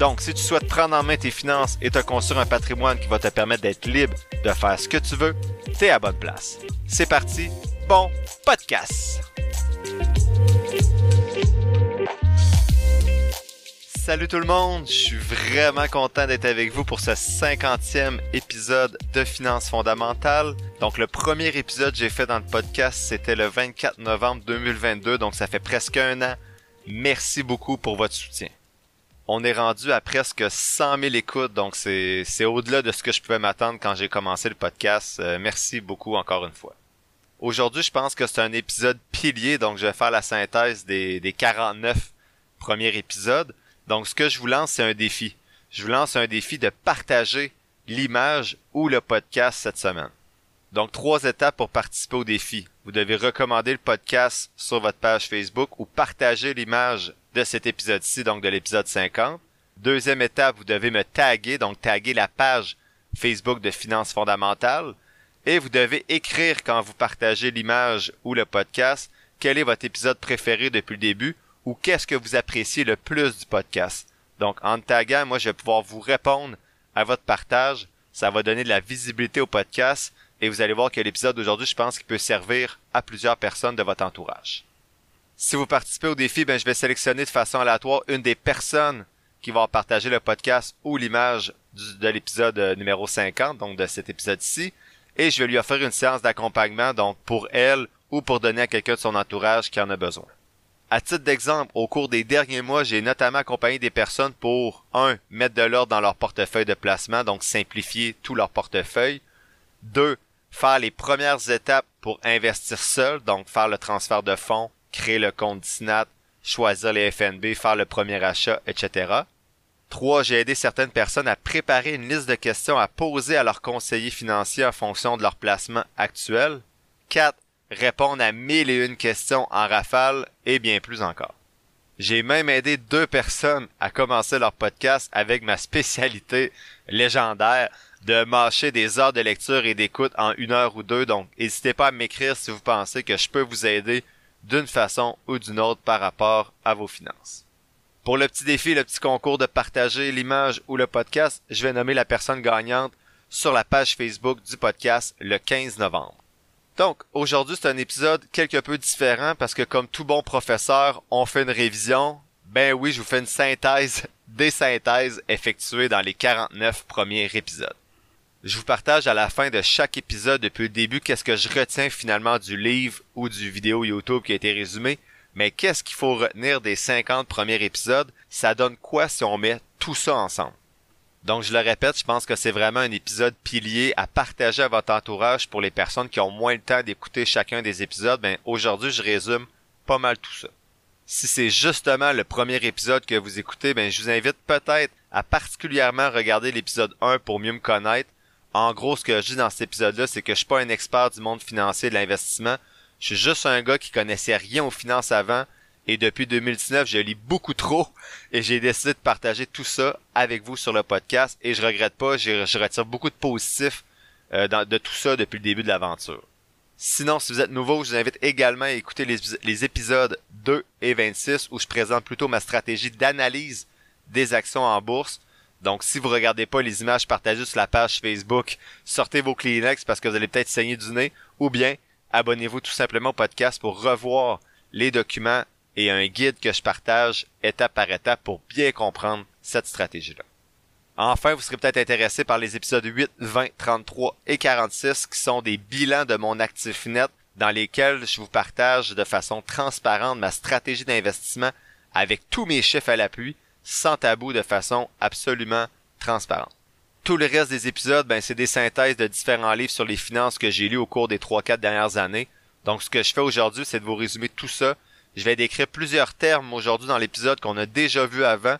Donc, si tu souhaites prendre en main tes finances et te construire un patrimoine qui va te permettre d'être libre de faire ce que tu veux, t'es à bonne place. C'est parti, bon podcast! Salut tout le monde, je suis vraiment content d'être avec vous pour ce cinquantième épisode de Finances fondamentales. Donc le premier épisode que j'ai fait dans le podcast, c'était le 24 novembre 2022, donc ça fait presque un an. Merci beaucoup pour votre soutien. On est rendu à presque 100 000 écoutes, donc c'est, au-delà de ce que je pouvais m'attendre quand j'ai commencé le podcast. Euh, merci beaucoup encore une fois. Aujourd'hui, je pense que c'est un épisode pilier, donc je vais faire la synthèse des, des 49 premiers épisodes. Donc, ce que je vous lance, c'est un défi. Je vous lance un défi de partager l'image ou le podcast cette semaine. Donc, trois étapes pour participer au défi. Vous devez recommander le podcast sur votre page Facebook ou partager l'image de cet épisode-ci, donc de l'épisode 50. Deuxième étape, vous devez me taguer, donc taguer la page Facebook de Finances fondamentales. Et vous devez écrire quand vous partagez l'image ou le podcast quel est votre épisode préféré depuis le début ou qu'est-ce que vous appréciez le plus du podcast. Donc, en taguant, moi, je vais pouvoir vous répondre à votre partage. Ça va donner de la visibilité au podcast et vous allez voir que l'épisode d'aujourd'hui, je pense qu'il peut servir à plusieurs personnes de votre entourage. Si vous participez au défi, ben, je vais sélectionner de façon aléatoire une des personnes qui vont partager le podcast ou l'image de l'épisode euh, numéro 50, donc de cet épisode-ci, et je vais lui offrir une séance d'accompagnement, donc pour elle ou pour donner à quelqu'un de son entourage qui en a besoin. À titre d'exemple, au cours des derniers mois, j'ai notamment accompagné des personnes pour, un, mettre de l'ordre dans leur portefeuille de placement, donc simplifier tout leur portefeuille. Deux, faire les premières étapes pour investir seul, donc faire le transfert de fonds, créer le compte Disnat, choisir les FNB, faire le premier achat, etc. Trois, j'ai aidé certaines personnes à préparer une liste de questions à poser à leurs conseillers financiers en fonction de leur placement actuel. Quatre, répondre à mille et une questions en rafale et bien plus encore. J'ai même aidé deux personnes à commencer leur podcast avec ma spécialité légendaire de mâcher des heures de lecture et d'écoute en une heure ou deux. Donc, n'hésitez pas à m'écrire si vous pensez que je peux vous aider d'une façon ou d'une autre par rapport à vos finances. Pour le petit défi, le petit concours de partager l'image ou le podcast, je vais nommer la personne gagnante sur la page Facebook du podcast le 15 novembre. Donc, aujourd'hui, c'est un épisode quelque peu différent parce que comme tout bon professeur, on fait une révision. Ben oui, je vous fais une synthèse des synthèses effectuées dans les 49 premiers épisodes. Je vous partage à la fin de chaque épisode depuis le début qu'est-ce que je retiens finalement du livre ou du vidéo YouTube qui a été résumé, mais qu'est-ce qu'il faut retenir des 50 premiers épisodes, ça donne quoi si on met tout ça ensemble? Donc, je le répète, je pense que c'est vraiment un épisode pilier à partager à votre entourage pour les personnes qui ont moins le temps d'écouter chacun des épisodes. Ben, aujourd'hui, je résume pas mal tout ça. Si c'est justement le premier épisode que vous écoutez, ben, je vous invite peut-être à particulièrement regarder l'épisode 1 pour mieux me connaître. En gros, ce que je dis dans cet épisode-là, c'est que je suis pas un expert du monde financier de l'investissement. Je suis juste un gars qui connaissait rien aux finances avant et depuis 2019, je lis beaucoup trop et j'ai décidé de partager tout ça avec vous sur le podcast et je regrette pas, je retire beaucoup de positifs euh, de tout ça depuis le début de l'aventure. Sinon, si vous êtes nouveau, je vous invite également à écouter les, épisodes 2 et 26 où je présente plutôt ma stratégie d'analyse des actions en bourse. Donc, si vous regardez pas les images partagées sur la page Facebook, sortez vos Kleenex parce que vous allez peut-être saigner du nez ou bien abonnez-vous tout simplement au podcast pour revoir les documents et un guide que je partage étape par étape pour bien comprendre cette stratégie-là. Enfin, vous serez peut-être intéressé par les épisodes 8, 20, 33 et 46 qui sont des bilans de mon actif net dans lesquels je vous partage de façon transparente ma stratégie d'investissement avec tous mes chiffres à l'appui, sans tabou de façon absolument transparente. Tout le reste des épisodes, ben, c'est des synthèses de différents livres sur les finances que j'ai lus au cours des 3-4 dernières années. Donc, ce que je fais aujourd'hui, c'est de vous résumer tout ça je vais décrire plusieurs termes aujourd'hui dans l'épisode qu'on a déjà vu avant,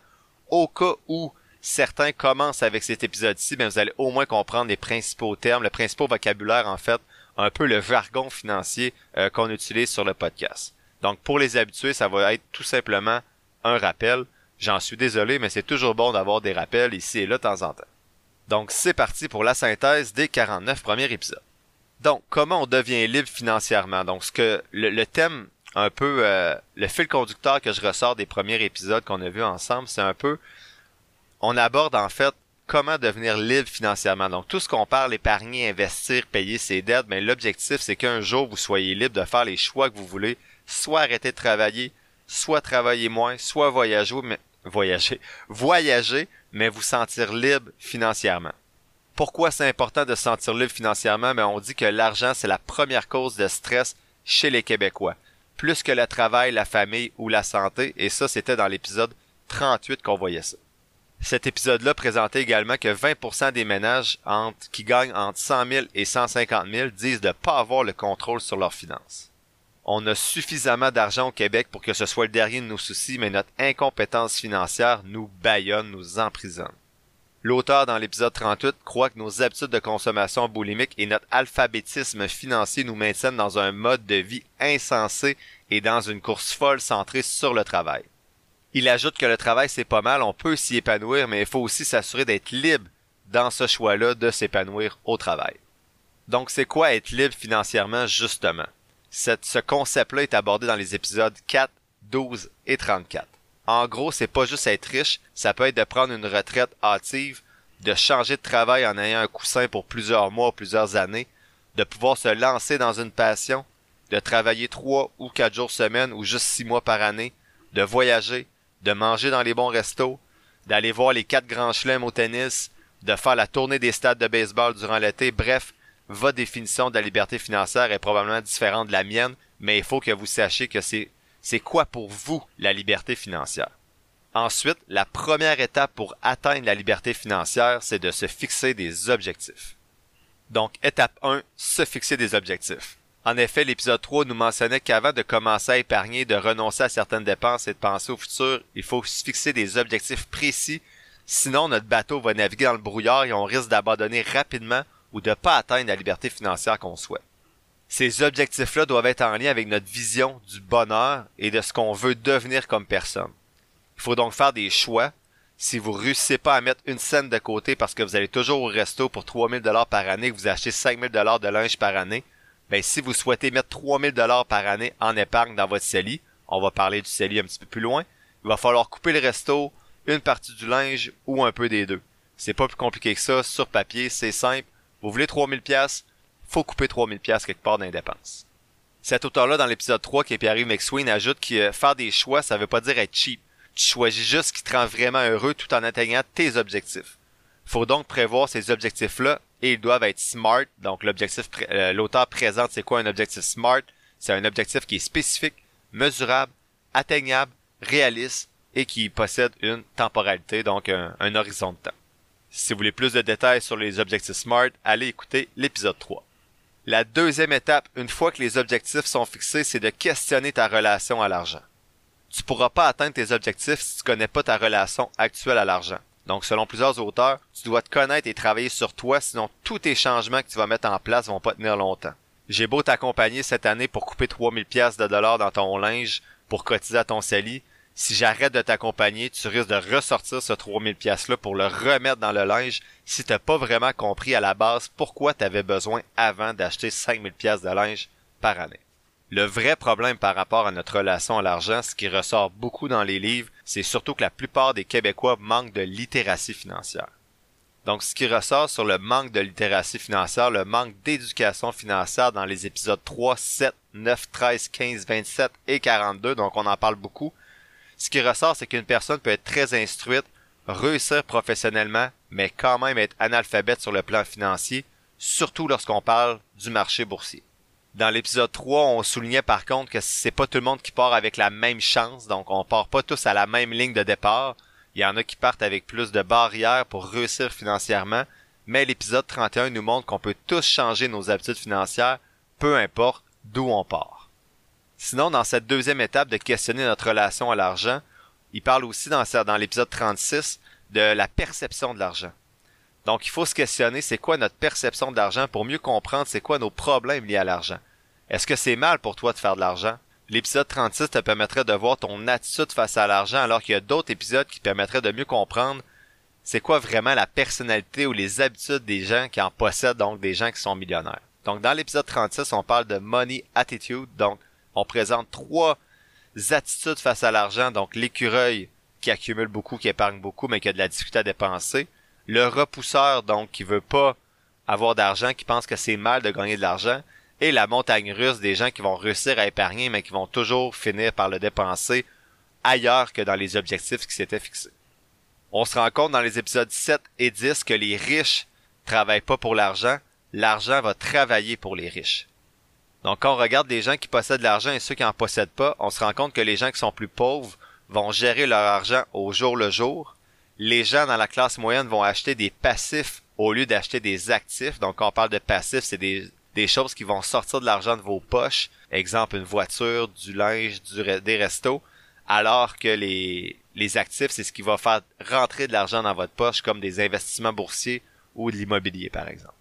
au cas où certains commencent avec cet épisode-ci, mais vous allez au moins comprendre les principaux termes, le principal vocabulaire en fait, un peu le jargon financier euh, qu'on utilise sur le podcast. Donc pour les habitués, ça va être tout simplement un rappel. J'en suis désolé, mais c'est toujours bon d'avoir des rappels ici et là de temps en temps. Donc c'est parti pour la synthèse des 49 premiers épisodes. Donc comment on devient libre financièrement? Donc ce que le, thème un peu euh, le fil conducteur que je ressors des premiers épisodes qu'on a vus ensemble, c'est un peu on aborde en fait comment devenir libre financièrement. Donc tout ce qu'on parle, épargner, investir, payer ses dettes, mais l'objectif c'est qu'un jour vous soyez libre de faire les choix que vous voulez, soit arrêter de travailler, soit travailler moins, soit voyager, mais voyager, voyager, mais vous sentir libre financièrement. Pourquoi c'est important de se sentir libre financièrement? Ben, on dit que l'argent, c'est la première cause de stress chez les Québécois. Plus que le travail, la famille ou la santé. Et ça, c'était dans l'épisode 38 qu'on voyait ça. Cet épisode-là présentait également que 20% des ménages qui gagnent entre 100 000 et 150 000 disent de ne pas avoir le contrôle sur leurs finances. On a suffisamment d'argent au Québec pour que ce soit le dernier de nos soucis, mais notre incompétence financière nous baillonne, nous emprisonne. L'auteur dans l'épisode 38 croit que nos habitudes de consommation boulimique et notre alphabétisme financier nous maintiennent dans un mode de vie insensé et dans une course folle centrée sur le travail. Il ajoute que le travail c'est pas mal, on peut s'y épanouir, mais il faut aussi s'assurer d'être libre dans ce choix-là de s'épanouir au travail. Donc c'est quoi être libre financièrement justement? ce concept-là est abordé dans les épisodes 4, 12 et 34. En gros, c'est pas juste être riche, ça peut être de prendre une retraite hâtive, de changer de travail en ayant un coussin pour plusieurs mois, plusieurs années, de pouvoir se lancer dans une passion, de travailler trois ou quatre jours semaine ou juste six mois par année, de voyager, de manger dans les bons restos, d'aller voir les quatre grands chelems au tennis, de faire la tournée des stades de baseball durant l'été. Bref, votre définition de la liberté financière est probablement différente de la mienne, mais il faut que vous sachiez que c'est c'est quoi pour vous la liberté financière? Ensuite, la première étape pour atteindre la liberté financière, c'est de se fixer des objectifs. Donc, étape 1, se fixer des objectifs. En effet, l'épisode 3 nous mentionnait qu'avant de commencer à épargner, de renoncer à certaines dépenses et de penser au futur, il faut se fixer des objectifs précis, sinon notre bateau va naviguer dans le brouillard et on risque d'abandonner rapidement ou de pas atteindre la liberté financière qu'on souhaite. Ces objectifs-là doivent être en lien avec notre vision du bonheur et de ce qu'on veut devenir comme personne. Il faut donc faire des choix. Si vous réussissez pas à mettre une scène de côté parce que vous allez toujours au resto pour 3000 dollars par année, que vous achetez 5000 dollars de linge par année, ben, si vous souhaitez mettre 3000 dollars par année en épargne dans votre CELI, on va parler du CELI un petit peu plus loin, il va falloir couper le resto, une partie du linge ou un peu des deux. C'est pas plus compliqué que ça, sur papier, c'est simple. Vous voulez 3000 pièces, faut couper 3000 pièces quelque part dans Cet auteur-là, dans l'épisode 3, qui est Pierre-Yves McSween, ajoute que euh, faire des choix, ça veut pas dire être cheap. Tu choisis juste ce qui te rend vraiment heureux tout en atteignant tes objectifs. Faut donc prévoir ces objectifs-là et ils doivent être smart. Donc l'objectif, euh, l'auteur présente c'est quoi un objectif smart? C'est un objectif qui est spécifique, mesurable, atteignable, réaliste et qui possède une temporalité, donc un, un horizon de temps. Si vous voulez plus de détails sur les objectifs SMART, allez écouter l'épisode 3. La deuxième étape, une fois que les objectifs sont fixés, c'est de questionner ta relation à l'argent. Tu pourras pas atteindre tes objectifs si tu connais pas ta relation actuelle à l'argent. Donc, selon plusieurs auteurs, tu dois te connaître et travailler sur toi, sinon tous tes changements que tu vas mettre en place vont pas tenir longtemps. J'ai beau t'accompagner cette année pour couper 3000 pièces de dollars dans ton linge pour cotiser à ton sali, si j'arrête de t'accompagner, tu risques de ressortir ce 3000 pièces là pour le remettre dans le linge si t'as pas vraiment compris à la base pourquoi tu avais besoin avant d'acheter 5000 pièces de linge par année. Le vrai problème par rapport à notre relation à l'argent, ce qui ressort beaucoup dans les livres, c'est surtout que la plupart des Québécois manquent de littératie financière. Donc, ce qui ressort sur le manque de littératie financière, le manque d'éducation financière dans les épisodes 3, 7, 9, 13, 15, 27 et 42, donc on en parle beaucoup. Ce qui ressort, c'est qu'une personne peut être très instruite, réussir professionnellement, mais quand même être analphabète sur le plan financier, surtout lorsqu'on parle du marché boursier. Dans l'épisode 3, on soulignait par contre que c'est pas tout le monde qui part avec la même chance, donc on part pas tous à la même ligne de départ. Il y en a qui partent avec plus de barrières pour réussir financièrement, mais l'épisode 31 nous montre qu'on peut tous changer nos habitudes financières, peu importe d'où on part. Sinon, dans cette deuxième étape de questionner notre relation à l'argent, il parle aussi dans, l'épisode 36 de la perception de l'argent. Donc, il faut se questionner c'est quoi notre perception de l'argent pour mieux comprendre c'est quoi nos problèmes liés à l'argent? Est-ce que c'est mal pour toi de faire de l'argent? L'épisode 36 te permettrait de voir ton attitude face à l'argent alors qu'il y a d'autres épisodes qui permettraient de mieux comprendre c'est quoi vraiment la personnalité ou les habitudes des gens qui en possèdent, donc des gens qui sont millionnaires. Donc dans l'épisode 36, on parle de money attitude, donc on présente trois attitudes face à l'argent, donc l'écureuil qui accumule beaucoup, qui épargne beaucoup, mais qui a de la difficulté à dépenser, le repousseur, donc qui veut pas avoir d'argent, qui pense que c'est mal de gagner de l'argent, et la montagne russe des gens qui vont réussir à épargner, mais qui vont toujours finir par le dépenser ailleurs que dans les objectifs qui s'étaient fixés. On se rend compte dans les épisodes 7 et 10 que les riches travaillent pas pour l'argent, l'argent va travailler pour les riches. Donc quand on regarde les gens qui possèdent l'argent et ceux qui en possèdent pas, on se rend compte que les gens qui sont plus pauvres vont gérer leur argent au jour le jour. Les gens dans la classe moyenne vont acheter des passifs au lieu d'acheter des actifs. Donc quand on parle de passifs, c'est des, choses qui vont sortir de l'argent de vos poches. Exemple, une voiture, du linge, des restos. Alors que les actifs, c'est ce qui va faire rentrer de l'argent dans votre poche, comme des investissements boursiers ou de l'immobilier, par exemple.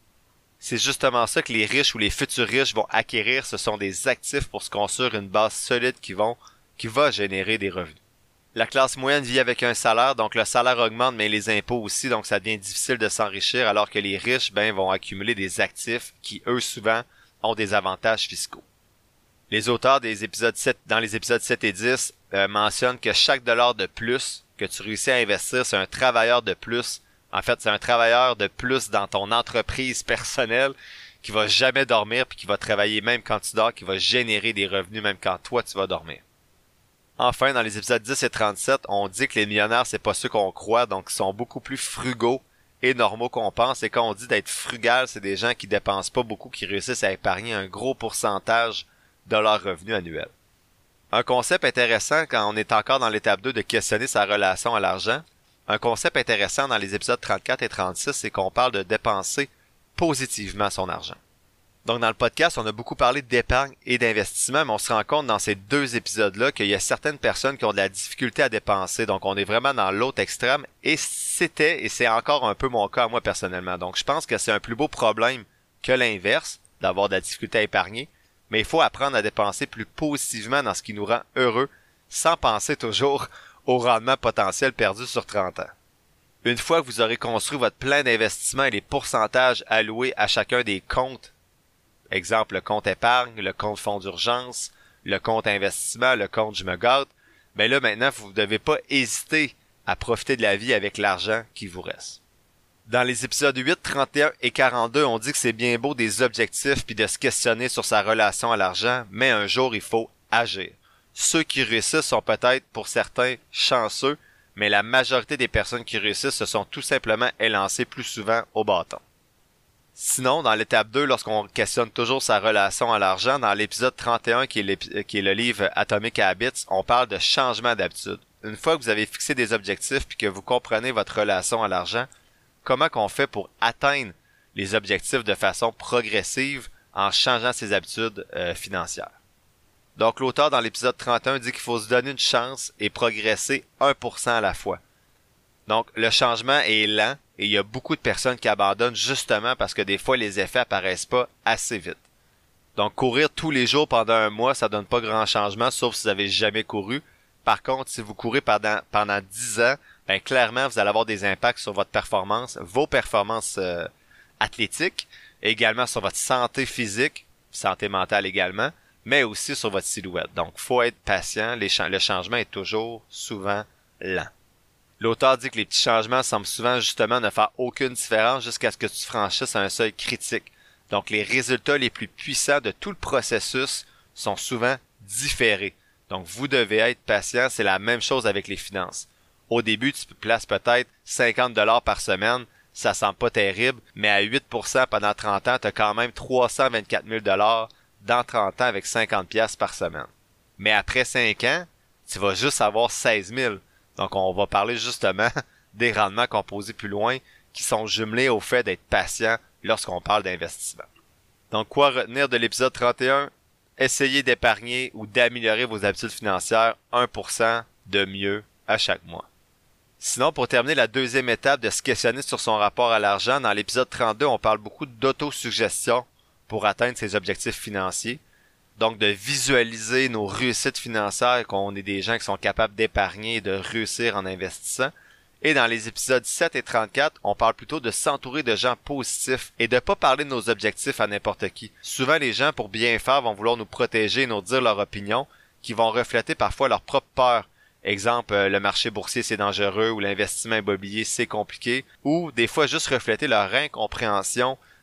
C'est justement ça que les riches ou les futurs riches vont acquérir. Ce sont des actifs pour se construire une base solide qui vont, qui va générer des revenus. La classe moyenne vit avec un salaire, donc le salaire augmente, mais les impôts aussi, donc ça devient difficile de s'enrichir, alors que les riches, ben, vont accumuler des actifs qui, eux, souvent, ont des avantages fiscaux. Les auteurs des épisodes 7, dans les épisodes 7 et 10, euh, mentionnent que chaque dollar de plus que tu réussis à investir, c'est un travailleur de plus. En fait, c'est un travailleur de plus dans ton entreprise personnelle qui va jamais dormir puis qui va travailler même quand tu dors, qui va générer des revenus même quand toi tu vas dormir. Enfin, dans les épisodes 10 et 37, on dit que les millionnaires, c'est pas ceux qu'on croit, donc ils sont beaucoup plus frugaux et normaux qu'on pense. Et quand on dit d'être frugal, c'est des gens qui dépensent pas beaucoup, qui réussissent à épargner un gros pourcentage de leur revenu annuel. Un concept intéressant quand on est encore dans l'étape 2 de questionner sa relation à l'argent. Un concept intéressant dans les épisodes 34 et 36, c'est qu'on parle de dépenser positivement son argent. Donc dans le podcast, on a beaucoup parlé d'épargne et d'investissement, mais on se rend compte dans ces deux épisodes-là qu'il y a certaines personnes qui ont de la difficulté à dépenser. Donc on est vraiment dans l'autre extrême. Et c'était, et c'est encore un peu mon cas moi personnellement. Donc je pense que c'est un plus beau problème que l'inverse, d'avoir de la difficulté à épargner. Mais il faut apprendre à dépenser plus positivement dans ce qui nous rend heureux, sans penser toujours au rendement potentiel perdu sur 30 ans. Une fois que vous aurez construit votre plan d'investissement et les pourcentages alloués à chacun des comptes Exemple, le compte épargne, le compte fonds d'urgence, le compte investissement, le compte je me gâte. Mais ben là, maintenant, vous ne devez pas hésiter à profiter de la vie avec l'argent qui vous reste. Dans les épisodes 8, 31 et 42, on dit que c'est bien beau des objectifs puis de se questionner sur sa relation à l'argent, mais un jour, il faut agir. Ceux qui réussissent sont peut-être, pour certains, chanceux, mais la majorité des personnes qui réussissent se sont tout simplement élancées plus souvent au bâton. Sinon, dans l'étape 2, lorsqu'on questionne toujours sa relation à l'argent, dans l'épisode 31, qui est, le livre Atomic Habits, on parle de changement d'habitude. Une fois que vous avez fixé des objectifs puis que vous comprenez votre relation à l'argent, comment qu'on fait pour atteindre les objectifs de façon progressive en changeant ses habitudes euh, financières? Donc l'auteur dans l'épisode 31 dit qu'il faut se donner une chance et progresser 1% à la fois. Donc le changement est lent et il y a beaucoup de personnes qui abandonnent justement parce que des fois les effets apparaissent pas assez vite. Donc courir tous les jours pendant un mois, ça donne pas grand changement sauf si vous avez jamais couru. Par contre, si vous courez pendant pendant 10 ans, ben clairement vous allez avoir des impacts sur votre performance, vos performances euh, athlétiques, également sur votre santé physique, santé mentale également, mais aussi sur votre silhouette. Donc faut être patient, le changement est toujours souvent lent. L'auteur dit que les petits changements semblent souvent justement ne faire aucune différence jusqu'à ce que tu franchisses un seuil critique. Donc les résultats les plus puissants de tout le processus sont souvent différés. Donc vous devez être patient, c'est la même chose avec les finances. Au début, tu places peut-être 50 dollars par semaine, ça sent pas terrible, mais à 8% pendant 30 ans, tu as quand même 324 000 dollars dans 30 ans avec 50 pièces par semaine. Mais après 5 ans, tu vas juste avoir 16 000. Donc, on va parler justement des rendements composés plus loin qui sont jumelés au fait d'être patient lorsqu'on parle d'investissement. Donc, quoi retenir de l'épisode 31? Essayez d'épargner ou d'améliorer vos habitudes financières 1% de mieux à chaque mois. Sinon, pour terminer la deuxième étape de se questionner sur son rapport à l'argent, dans l'épisode 32, on parle beaucoup d'autosuggestion pour atteindre ses objectifs financiers. Donc, de visualiser nos réussites financières, qu'on est des gens qui sont capables d'épargner et de réussir en investissant. Et dans les épisodes 7 et 34, on parle plutôt de s'entourer de gens positifs et de pas parler de nos objectifs à n'importe qui. Souvent, les gens, pour bien faire, vont vouloir nous protéger et nous dire leur opinion, qui vont refléter parfois leur propre peur Exemple, euh, le marché boursier c'est dangereux ou l'investissement immobilier c'est compliqué ou des fois juste refléter leur incompréhension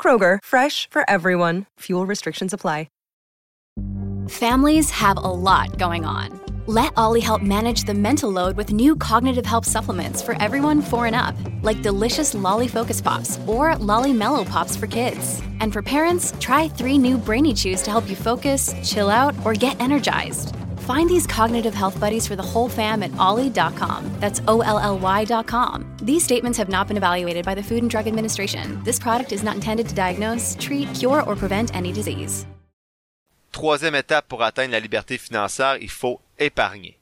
Kroger, fresh for everyone. Fuel restrictions apply. Families have a lot going on. Let Ollie help manage the mental load with new cognitive help supplements for everyone four and up, like delicious Lolly Focus Pops or Lolly Mellow Pops for kids. And for parents, try three new Brainy Chews to help you focus, chill out, or get energized. Find these cognitive health buddies for the whole fam at ollie.com. That's O L L Y.com. These statements have not been evaluated by the Food and Drug Administration. This product is not intended to diagnose, treat, cure, or prevent any disease. Troisième étape pour atteindre la liberté financière, il faut épargner.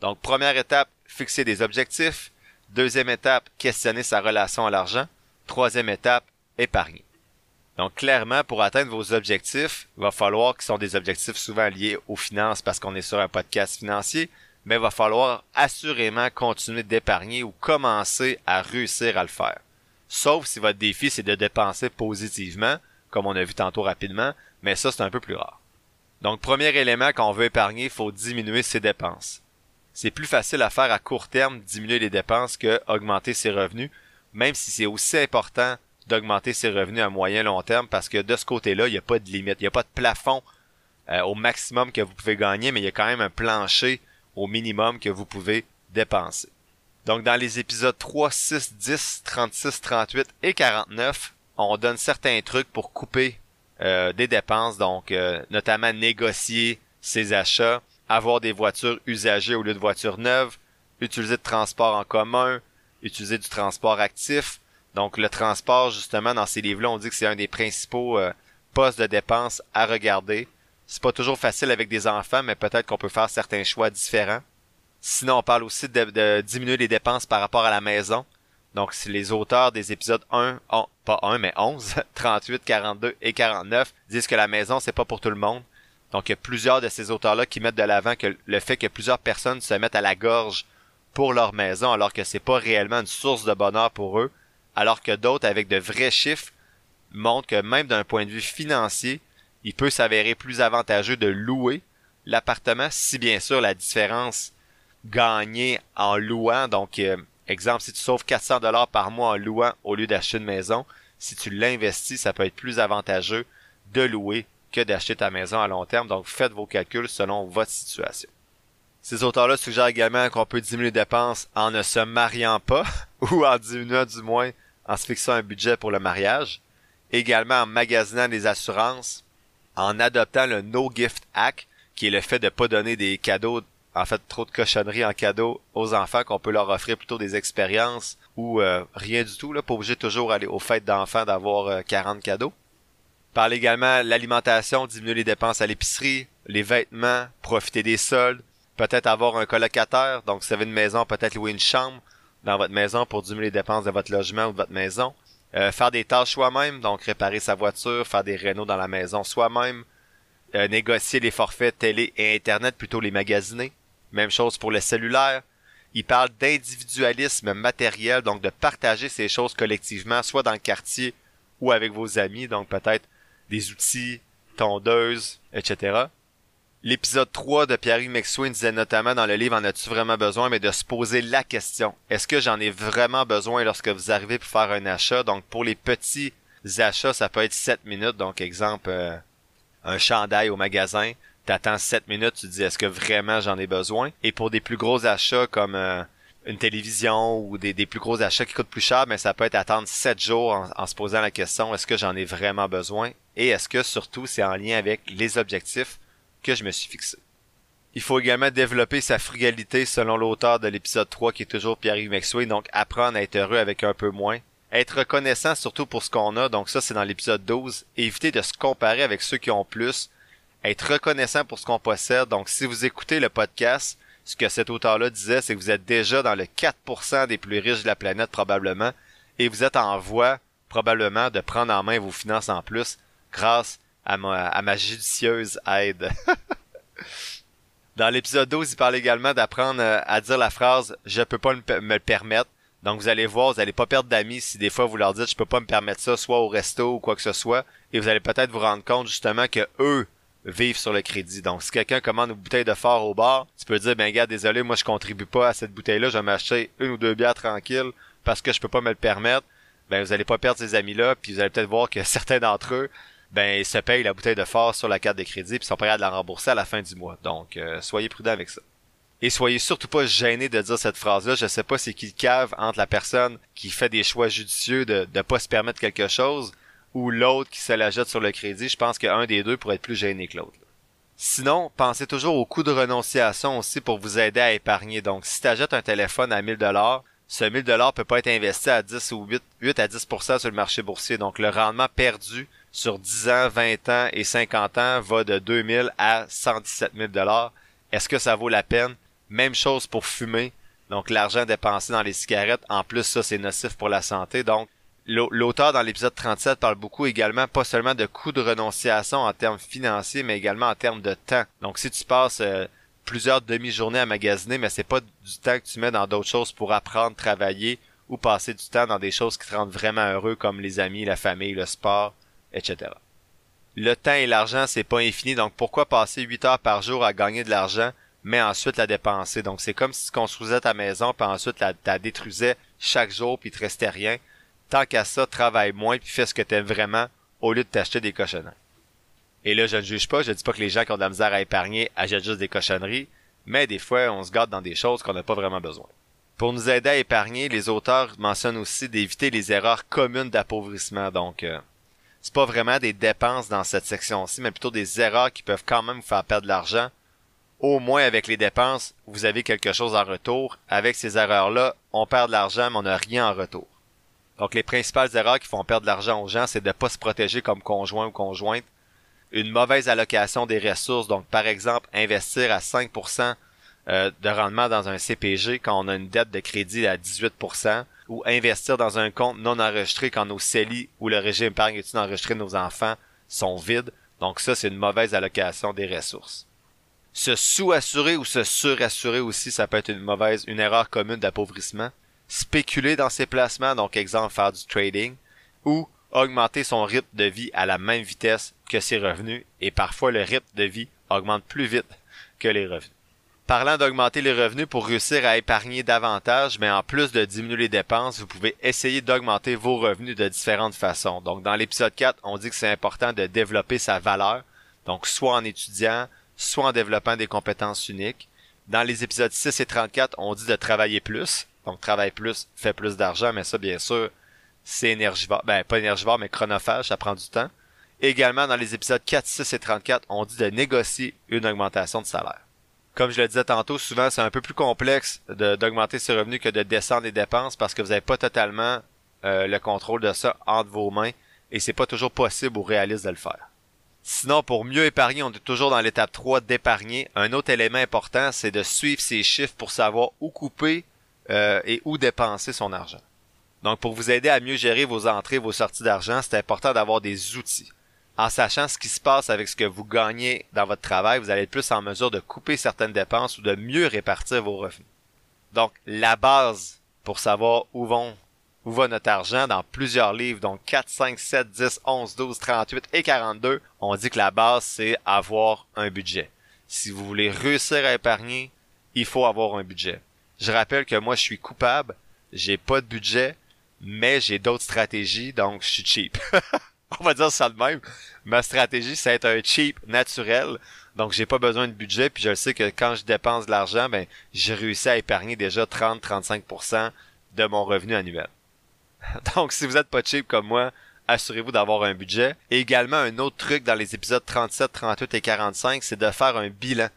Donc, première étape, fixer des objectifs. Deuxième étape, questionner sa relation à l'argent. Troisième étape, épargner. Donc, clairement, pour atteindre vos objectifs, il va falloir qu'ils sont des objectifs souvent liés aux finances parce qu'on est sur un podcast financier, mais il va falloir assurément continuer d'épargner ou commencer à réussir à le faire. Sauf si votre défi, c'est de dépenser positivement, comme on a vu tantôt rapidement, mais ça, c'est un peu plus rare. Donc, premier élément, quand on veut épargner, il faut diminuer ses dépenses. C'est plus facile à faire à court terme, diminuer les dépenses, que augmenter ses revenus, même si c'est aussi important d'augmenter ses revenus à moyen long terme, parce que de ce côté-là, il n'y a pas de limite, il n'y a pas de plafond euh, au maximum que vous pouvez gagner, mais il y a quand même un plancher au minimum que vous pouvez dépenser. Donc, dans les épisodes 3, 6, 10, 36, 38 et 49, on donne certains trucs pour couper euh, des dépenses, donc euh, notamment négocier ses achats, avoir des voitures usagées au lieu de voitures neuves, utiliser de transport en commun, utiliser du transport actif. Donc le transport, justement, dans ces livres-là, on dit que c'est un des principaux euh, postes de dépenses à regarder. C'est pas toujours facile avec des enfants, mais peut-être qu'on peut faire certains choix différents. Sinon, on parle aussi de diminuer les dépenses par rapport à la maison. Donc, si les auteurs des épisodes 1, pas 1, mais 11, 38, 42 et 49 disent que la maison, c'est pas pour tout le monde. Donc, il y a plusieurs de ces auteurs-là qui mettent de l'avant que le fait que plusieurs personnes se mettent à la gorge pour leur maison, alors que c'est pas réellement une source de bonheur pour eux, alors que d'autres, avec de vrais chiffres, montrent que même d'un point de vue financier, il peut s'avérer plus avantageux de louer l'appartement si bien sûr la différence gagnée en louant, donc euh, Exemple, si tu sauves 400 dollars par mois en louant au lieu d'acheter une maison, si tu l'investis, ça peut être plus avantageux de louer que d'acheter ta maison à long terme. Donc, faites vos calculs selon votre situation. Ces auteurs-là suggèrent également qu'on peut diminuer les dépenses en ne se mariant pas, ou en diminuant du moins en se fixant un budget pour le mariage. Également en magasinant des assurances, en adoptant le No Gift Act, qui est le fait de pas donner des cadeaux en fait trop de cochonneries en cadeau aux enfants qu'on peut leur offrir plutôt des expériences ou euh, rien du tout là, pas obligé toujours aller aux fêtes d'enfants d'avoir 40 euh, cadeaux. Parle également l'alimentation, diminuer les dépenses à l'épicerie, les vêtements, profiter des soldes, peut-être avoir un colocataire, donc si vous avez une maison, peut-être louer une chambre dans votre maison pour diminuer les dépenses de votre logement ou de votre maison. Euh, faire des tâches soi-même, donc réparer sa voiture, faire des rénaux dans la maison soi-même, négocier les forfaits télé et internet plutôt les magasiner, même chose pour le cellulaire. Il parle d'individualisme matériel, donc de partager ces choses collectivement, soit dans le quartier ou avec vos amis, donc peut-être des outils, tondeuses, etc. L'épisode 3 de Pierre-Yves McSween disait notamment dans le livre En as-tu vraiment besoin, mais de se poser la question. Est-ce que j'en ai vraiment besoin lorsque vous arrivez pour faire un achat? Donc pour les petits achats, ça peut être 7 minutes. Donc exemple, euh, un chandail au magasin t'attends 7 minutes, tu dis est-ce que vraiment j'en ai besoin? Et pour des plus gros achats comme euh, une télévision ou des, plus gros achats qui coûtent plus cher, mais ça peut être attendre 7 jours en, se posant la question est-ce que j'en ai vraiment besoin? Et est-ce que surtout c'est en lien avec les objectifs que je me suis fixé. Il faut également développer sa frugalité selon l'auteur de l'épisode 3 qui est toujours Pierre-Yves Maxway, donc apprendre à être heureux avec un peu moins. Être reconnaissant surtout pour ce qu'on a, donc ça c'est dans l'épisode 12. éviter de se comparer avec ceux qui ont plus. Être reconnaissant pour ce qu'on possède, donc si vous écoutez le podcast, ce que cet auteur-là disait, c'est que vous êtes déjà dans le 4% des plus riches de la planète probablement, et vous êtes en voie probablement de prendre en main vos finances en plus grâce à ma, à judicieuse aide. dans l'épisode 12, il parle également d'apprendre euh, à dire la phrase « je peux pas me le permettre ». Donc vous allez voir, vous allez pas perdre d'amis si des fois vous leur dites « je peux pas me permettre ça », soit au resto ou quoi que ce soit, et vous allez peut-être vous rendre compte justement que eux vivent sur le crédit. Donc, si quelqu'un commande une bouteille de fort au bar, tu peux dire, ben gars, désolé, moi je contribue pas à cette bouteille-là, je vais m'acheter une ou deux bières tranquilles parce que je peux pas me le permettre. Ben, vous allez pas perdre ces amis-là, puis vous allez peut-être voir que certains d'entre eux, ben, se payent la bouteille de fort sur la carte de crédit, puis sont prêts à la rembourser à la fin du mois. Donc, euh, soyez prudents avec ça. Et soyez surtout pas gênés de dire cette phrase-là. Je sais pas c'est qui le cave entre la personne qui fait des choix judicieux de ne pas se permettre quelque chose ou l'autre qui se la jette sur le crédit, je pense qu'un des deux pourrait être plus gêné que l'autre. Sinon, pensez toujours au coût de renonciation aussi pour vous aider à épargner. Donc, si tu achètes un téléphone à 1000 dollars, ce 1000 dollars peut pas être investi à 10 ou 8, 8 à 10% sur le marché boursier. Donc, le rendement perdu sur 10 ans, 20 ans et 50 ans va de 2000 à 117 000 dollars. Est-ce que ça vaut la peine? Même chose pour fumer. Donc, l'argent dépensé dans les cigarettes, en plus, ça, c'est nocif pour la santé. Donc, L'auteur dans l'épisode 37 parle beaucoup également pas seulement de coûts de renonciation en termes financiers, mais également en termes de temps. Donc si tu passes euh, plusieurs demi-journées à magasiner, mais c'est pas du temps que tu mets dans d'autres choses pour apprendre, travailler ou passer du temps dans des choses qui te rendent vraiment heureux comme les amis, la famille, le sport, etc. Le temps et l'argent, c'est pas infini, donc pourquoi passer 8 heures par jour à gagner de l'argent, mais ensuite la dépenser? Donc c'est comme si tu construisais ta maison, puis ensuite la, la chaque jour, puis il te restait rien tant qu'à ça, travaille moins puis fais ce que t'aimes vraiment au lieu de t'acheter des cochonneries. Et là, je ne juge pas, je dis pas que les gens qui ont de la misère à épargner achètent juste des cochonneries, mais des fois, on se garde dans des choses qu'on n'a pas vraiment besoin. Pour nous aider à épargner, les auteurs mentionnent aussi d'éviter les erreurs communes d'appauvrissement. Donc, euh, c'est pas vraiment des dépenses dans cette section-ci, mais plutôt des erreurs qui peuvent quand même vous faire perdre de l'argent. Au moins avec les dépenses, vous avez quelque chose en retour. Avec ces erreurs-là, on perd de l'argent, mais on n'a rien en retour. Donc les principales erreurs qui font perdre de l'argent aux gens, c'est de ne pas se protéger comme conjoint ou conjointe. Une mauvaise allocation des ressources, donc par exemple investir à 5% euh, de rendement dans un CPG quand on a une dette de crédit à 18%, ou investir dans un compte non enregistré quand nos CELI ou le régime épargne études enregistré de nos enfants sont vides. Donc ça, c'est une mauvaise allocation des ressources. Se sous-assurer ou se surassurer aussi, ça peut être une mauvaise, une erreur commune d'appauvrissement spéculer dans ses placements, donc exemple faire du trading, ou augmenter son rythme de vie à la même vitesse que ses revenus, et parfois le rythme de vie augmente plus vite que les revenus. Parlant d'augmenter les revenus pour réussir à épargner davantage, mais en plus de diminuer les dépenses, vous pouvez essayer d'augmenter vos revenus de différentes façons. Donc dans l'épisode 4, on dit que c'est important de développer sa valeur, donc soit en étudiant, soit en développant des compétences uniques. Dans les épisodes 6 et 34, on dit de travailler plus, donc, travaille plus, fait plus d'argent, mais ça, bien sûr, c'est énergivore. Ben, pas énergivore, mais chronophage, ça prend du temps. Également, dans les épisodes 4, 6 et 34, on dit de négocier une augmentation de salaire. Comme je le disais tantôt, souvent, c'est un peu plus complexe d'augmenter ses revenus que de descendre les dépenses parce que vous n'avez pas totalement euh, le contrôle de ça entre vos mains et c'est pas toujours possible ou réaliste de le faire. Sinon, pour mieux épargner, on est toujours dans l'étape 3 d'épargner. Un autre élément important, c'est de suivre ses chiffres pour savoir où couper euh, et où dépenser son argent. Donc pour vous aider à mieux gérer vos entrées, vos sorties d'argent, c'est important d'avoir des outils. En sachant ce qui se passe avec ce que vous gagnez dans votre travail, vous allez être plus en mesure de couper certaines dépenses ou de mieux répartir vos revenus. Donc la base pour savoir où vont où va notre argent dans plusieurs livres, donc 4, 5, 7, 10, 11, 12, 38 et 42, on dit que la base, c'est avoir un budget. Si vous voulez réussir à épargner, il faut avoir un budget. Je rappelle que moi, je suis coupable. J'ai pas de budget, mais j'ai d'autres stratégies, donc je suis cheap. on va dire ça de même. Ma stratégie, c'est être un cheap naturel. Donc, j'ai pas besoin de budget, puis je sais que quand je dépense de l'argent, ben, j'ai réussi à épargner déjà 30-35% de mon revenu annuel. Donc, si vous êtes pas cheap comme moi, assurez-vous d'avoir un budget. Et également, un autre truc dans les épisodes 37, 38 et 45, c'est de faire un bilan.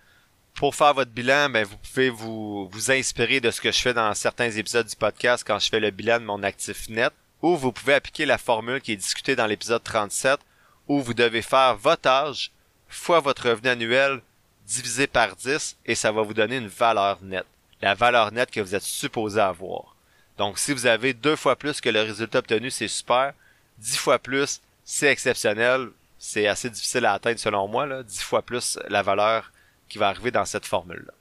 Pour faire votre bilan, ben, vous pouvez vous, vous inspirer de ce que je fais dans certains épisodes du podcast quand je fais le bilan de mon actif net, ou vous pouvez appliquer la formule qui est discutée dans l'épisode 37, où vous devez faire votre âge fois votre revenu annuel divisé par 10 et ça va vous donner une valeur nette. La valeur nette que vous êtes supposé avoir. Donc, si vous avez deux fois plus que le résultat obtenu, c'est super. Dix fois plus, c'est exceptionnel. C'est assez difficile à atteindre selon moi, là. Dix fois plus la valeur qui va arriver dans cette formule-là.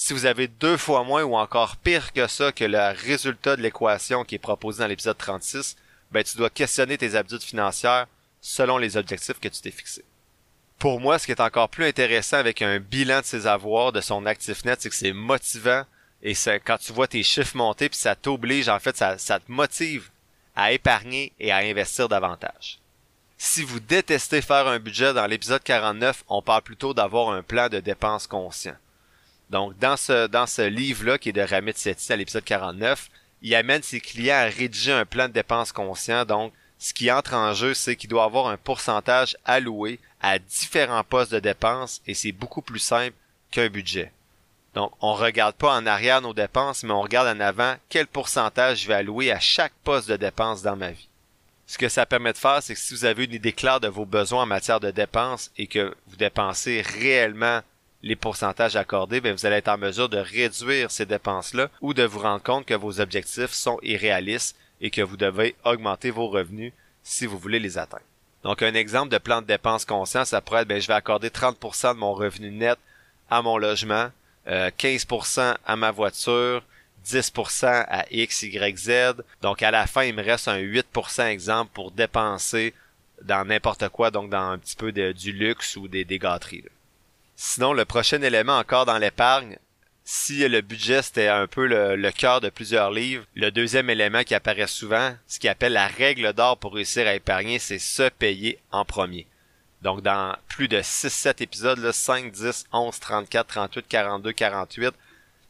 Si vous avez deux fois moins ou encore pire que ça que le résultat de l'équation qui est proposé dans l'épisode 36, ben tu dois questionner tes habitudes financières selon les objectifs que tu t'es fixés. Pour moi, ce qui est encore plus intéressant avec un bilan de ses avoirs, de son actif net, c'est que c'est motivant et c'est quand tu vois tes chiffres monter puis ça t'oblige, en fait, ça, ça te motive à épargner et à investir davantage. Si vous détestez faire un budget, dans l'épisode 49, on parle plutôt d'avoir un plan de dépenses conscient. Donc, dans ce, dans ce livre-là, qui est de Ramit Sethi à l'épisode 49, il amène ses clients à rédiger un plan de dépenses conscient. Donc, ce qui entre en jeu, c'est qu'il doit avoir un pourcentage alloué à différents postes de dépenses et c'est beaucoup plus simple qu'un budget. Donc, on regarde pas en arrière nos dépenses, mais on regarde en avant quel pourcentage je vais allouer à chaque poste de dépenses dans ma vie. Ce que ça permet de faire, c'est que si vous avez une idée claire de vos besoins en matière de dépenses et que vous dépensez réellement les pourcentages accordés, bien, vous allez être en mesure de réduire ces dépenses-là ou de vous rendre compte que vos objectifs sont irréalistes et que vous devez augmenter vos revenus si vous voulez les atteindre. Donc, un exemple de plan de dépenses conscient, ça pourrait être, bien, je vais accorder 30% de mon revenu net à mon logement, 15% euh, à ma voiture, 10% à X, Y, Z. Donc à la fin, il me reste un 8% exemple pour dépenser dans n'importe quoi, donc dans un petit peu de, du luxe ou des, des gâteries. Sinon, le prochain élément encore dans l'épargne, si le budget c'était un peu le, cœur de plusieurs livres, le deuxième élément qui apparaît souvent, ce qui appelle la règle d'or pour réussir à épargner, c'est se payer en premier. Donc dans plus de 6-7 épisodes, là, 5, 10, 11, 34, 38, 42, 48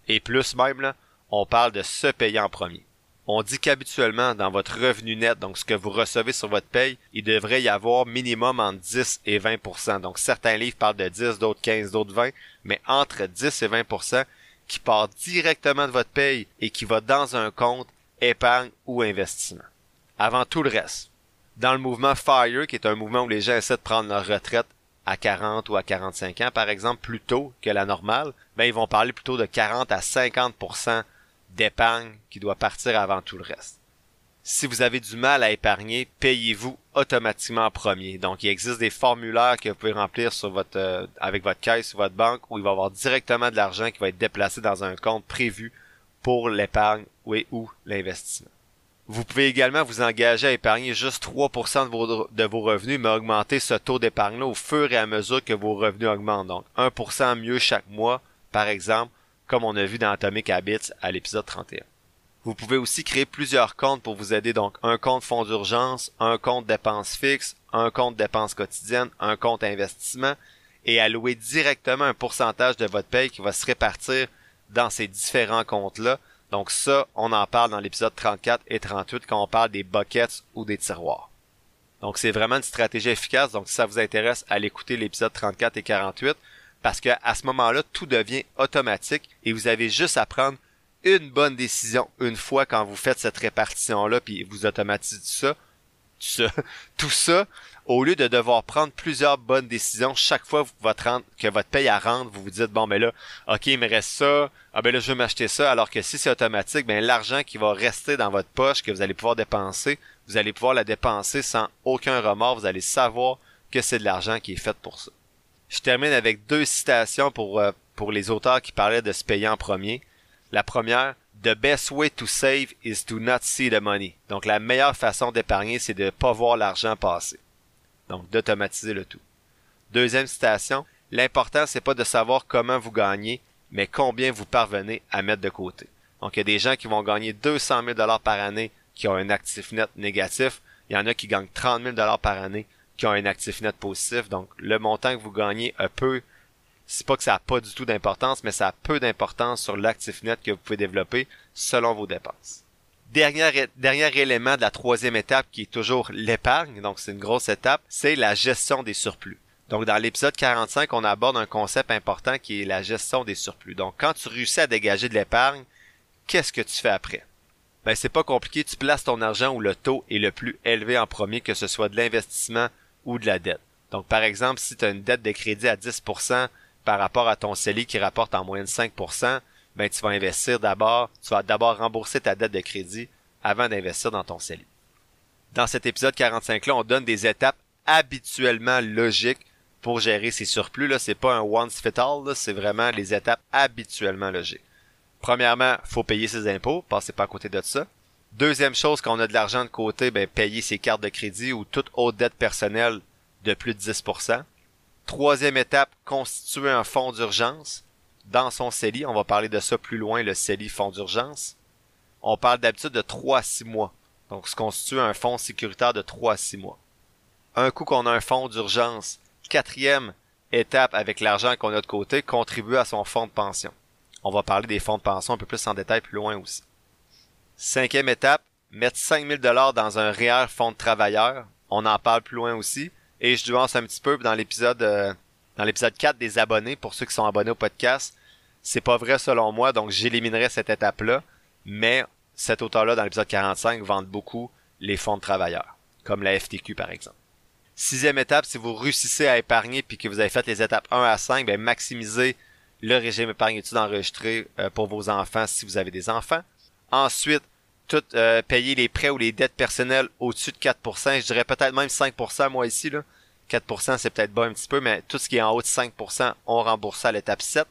et plus même, là, on parle de se payer en premier. On dit qu'habituellement, dans votre revenu net, donc ce que vous recevez sur votre paye, il devrait y avoir minimum entre 10 et 20% Donc certains livres parlent de 10, d'autres 15, d'autres 20, mais entre 10 et 20% qui part directement de votre paye et qui va dans un compte épargne ou investissement. Avant tout le reste. Dans le mouvement FIRE, qui est un mouvement où les gens essaient de prendre leur retraite à 40 ou à 45 ans, par exemple, plus tôt que la normale, ben, ils vont parler plutôt de 40 à 50 d'épargne qui doit partir avant tout le reste. Si vous avez du mal à épargner, payez-vous automatiquement en premier. Donc, il existe des formulaires que vous pouvez remplir euh, avec votre caisse ou votre banque où il va y avoir directement de l'argent qui va être déplacé dans un compte prévu pour l'épargne ou l'investissement. Vous pouvez également vous engager à épargner juste 3% de vos, de vos revenus, mais augmenter ce taux d'épargne-là au fur et à mesure que vos revenus augmentent. Donc, 1% mieux chaque mois, par exemple, comme on a vu dans Atomic Habits à l'épisode 31. Vous pouvez aussi créer plusieurs comptes pour vous aider, donc un compte fonds d'urgence, un compte dépenses fixes, un compte dépenses quotidiennes, un compte investissement, et allouer directement un pourcentage de votre paye qui va se répartir dans ces différents comptes-là. Donc ça, on en parle dans l'épisode 34 et 38 quand on parle des buckets ou des tiroirs. Donc c'est vraiment une stratégie efficace. Donc si ça vous intéresse, allez écouter l'épisode 34 et 48 parce que à ce moment-là, tout devient automatique et vous avez juste à prendre une bonne décision une fois quand vous faites cette répartition-là, puis vous automatisez ça, ça, tout ça, au lieu de devoir prendre plusieurs bonnes décisions chaque fois que votre paye à rendre, vous vous dites bon ben là, ok il me reste ça, ah ben là je vais m'acheter ça, alors que si c'est automatique, ben l'argent qui va rester dans votre poche que vous allez pouvoir dépenser, vous allez pouvoir la dépenser sans aucun remords, vous allez savoir que c'est de l'argent qui est fait pour ça. Je termine avec deux citations pour, euh, pour les auteurs qui parlaient de se payer en premier. La première, The best way to save is to not see the money. Donc la meilleure façon d'épargner, c'est de pas voir l'argent passer. Donc d'automatiser le tout. Deuxième citation, l'important c'est pas de savoir comment vous gagnez, mais combien vous parvenez à mettre de côté. Donc il y a des gens qui vont gagner 200 000 dollars par année qui ont un actif net négatif. Il y en a qui gagnent 30 000 dollars par année qui ont un actif net positif. Donc, le montant que vous gagnez un peu, c'est pas que ça a pas du tout d'importance, mais ça a peu d'importance sur l'actif net que vous pouvez développer selon vos dépenses. Dernier, dernier élément de la troisième étape qui est toujours l'épargne, donc c'est une grosse étape, c'est la gestion des surplus. Donc dans l'épisode 45, on aborde un concept important qui est la gestion des surplus. Donc quand tu réussis à dégager de l'épargne, qu'est-ce que tu fais après? Ben c'est pas compliqué, tu places ton argent où le taux est le plus élevé en premier, que ce soit de l'investissement ou de la dette. Donc par exemple, si tu as une dette de crédit à 10% par rapport à ton CELI qui rapporte en moyenne 5%, ben tu vas investir d'abord, tu vas d'abord rembourser ta dette de crédit avant d'investir dans ton CELI. Dans cet épisode 45-là, on donne des étapes habituellement logiques pour gérer ces surplus. Là, c'est pas un once fit all, c'est vraiment les étapes habituellement logiques. Premièrement, faut payer ses impôts, passez pas à côté de ça. Deuxième chose, quand on a de l'argent de côté, ben, payer ses cartes de crédit ou toute autre dette personnelle de plus de 10%. Troisième étape, constituer un fonds d'urgence dans son CELI. On va parler de ça plus loin, le CELI fonds d'urgence. On parle d'habitude de 3 à 6 mois. Donc, se constitue un fonds sécuritaire de 3 à 6 mois. Un coup qu'on a un fonds d'urgence, quatrième étape avec l'argent qu'on a de côté, contribuer à son fonds de pension. On va parler des fonds de pension un peu plus en détail plus loin aussi. Cinquième étape, mettre 5000 dollars dans un réel fonds de travailleur. On en parle plus loin aussi. Et je nuance un petit peu dans l'épisode euh, dans l'épisode 4 des abonnés, pour ceux qui sont abonnés au podcast. C'est pas vrai selon moi, donc j'éliminerai cette étape-là. Mais cet auteur-là, dans l'épisode 45, vend beaucoup les fonds de travailleurs, comme la FTQ par exemple. Sixième étape, si vous réussissez à épargner puis que vous avez fait les étapes 1 à 5, ben maximisez le régime épargne études enregistré euh, pour vos enfants si vous avez des enfants. Ensuite, tout euh, payer les prêts ou les dettes personnelles au-dessus de 4%, je dirais peut-être même 5% moi ici là. 4% c'est peut-être bas un petit peu, mais tout ce qui est en haut de 5%, on rembourse à l'étape 7.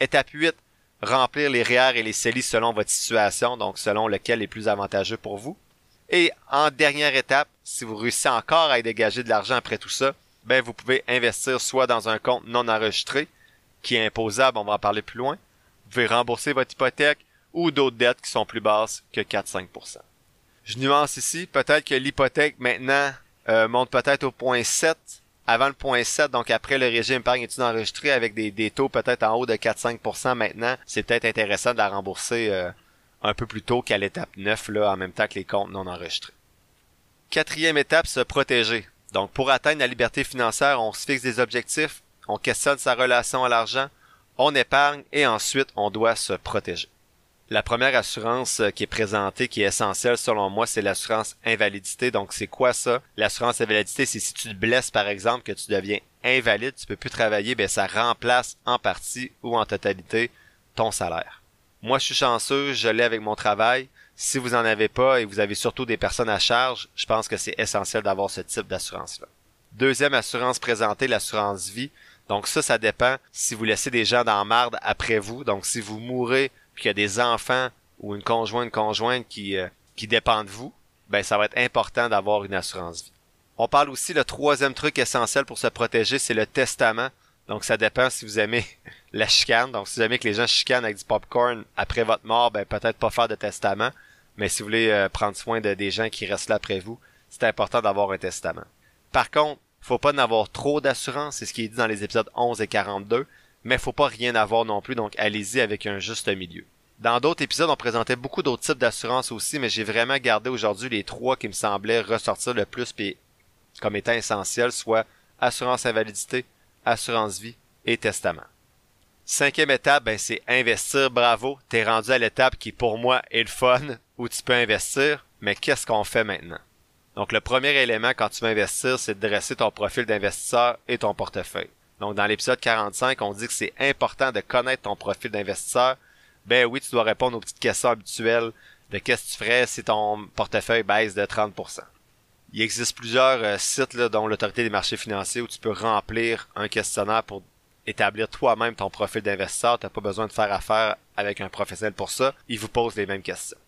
Étape 8, remplir les REER et les CELI selon votre situation, donc selon lequel est plus avantageux pour vous. Et en dernière étape, si vous réussissez encore à dégager de l'argent après tout ça, ben vous pouvez investir soit dans un compte non enregistré, qui est imposable, on va en parler plus loin. Vous pouvez rembourser votre hypothèque ou d'autres dettes qui sont plus basses que 4-5%. Je nuance ici, peut-être que l'hypothèque maintenant euh, monte peut-être au point 7 avant le point 7, donc après le régime épargne études enregistré avec des, des taux peut-être en haut de 4-5% maintenant, c'est peut-être intéressant de la rembourser euh, un peu plus tôt qu'à l'étape 9, là, en même temps que les comptes non enregistrés. Quatrième étape, se protéger. Donc pour atteindre la liberté financière, on se fixe des objectifs, on questionne sa relation à l'argent, on épargne et ensuite on doit se protéger. La première assurance euh, qui est présentée, qui est essentielle selon moi, c'est l'assurance invalidité. Donc c'est quoi ça? L'assurance invalidité, c'est si tu te blesses par exemple, que tu deviens invalide, tu peux plus travailler, ben ça remplace en partie ou en totalité ton salaire. Moi, je suis chanceux, je l'ai avec mon travail. Si vous en avez pas et vous avez surtout des personnes à charge, je pense que c'est essentiel d'avoir ce type d'assurance-là. Deuxième assurance présentée, l'assurance vie. Donc ça, ça dépend si vous laissez des gens dans marde après vous. Donc si vous mourrez qu'il y a des enfants ou une conjointe conjointe qui, euh, qui dépendent de vous, ben ça va être important d'avoir une assurance vie. On parle aussi le troisième truc essentiel pour se protéger, c'est le testament. Donc ça dépend si vous aimez la chicane. Donc si vous aimez que les gens chicanent avec du popcorn après votre mort, ben peut-être pas faire de testament. Mais si vous voulez euh, prendre soin de des gens qui restent là après vous, c'est important d'avoir un testament. Par contre, faut pas en avoir trop d'assurance, c'est ce qui est dit dans les épisodes 11 et 42 mais faut pas rien avoir non plus, donc allez-y avec un juste milieu. Dans d'autres épisodes, on présentait beaucoup d'autres types d'assurances aussi, mais j'ai vraiment gardé aujourd'hui les trois qui me semblaient ressortir le plus puis comme étant essentiels, soit assurance invalidité, assurance vie et testament. Cinquième étape, ben, c'est investir, bravo. T'es rendu à l'étape qui pour moi est le fun, où tu peux investir, mais qu'est-ce qu'on fait maintenant? Donc le premier élément quand tu veux investir, c'est de dresser ton profil d'investisseur et ton portefeuille. Donc, dans l'épisode 45, on dit que c'est important de connaître ton profil d'investisseur. Ben oui, tu dois répondre aux petites questions habituelles de qu'est-ce que tu ferais si ton portefeuille baisse de 30%. Il existe plusieurs euh, sites, là, dont l'autorité des marchés financiers, où tu peux remplir un questionnaire pour établir toi-même ton profil d'investisseur. Tu n'as pas besoin de faire affaire avec un professionnel pour ça. Il vous pose les mêmes questions.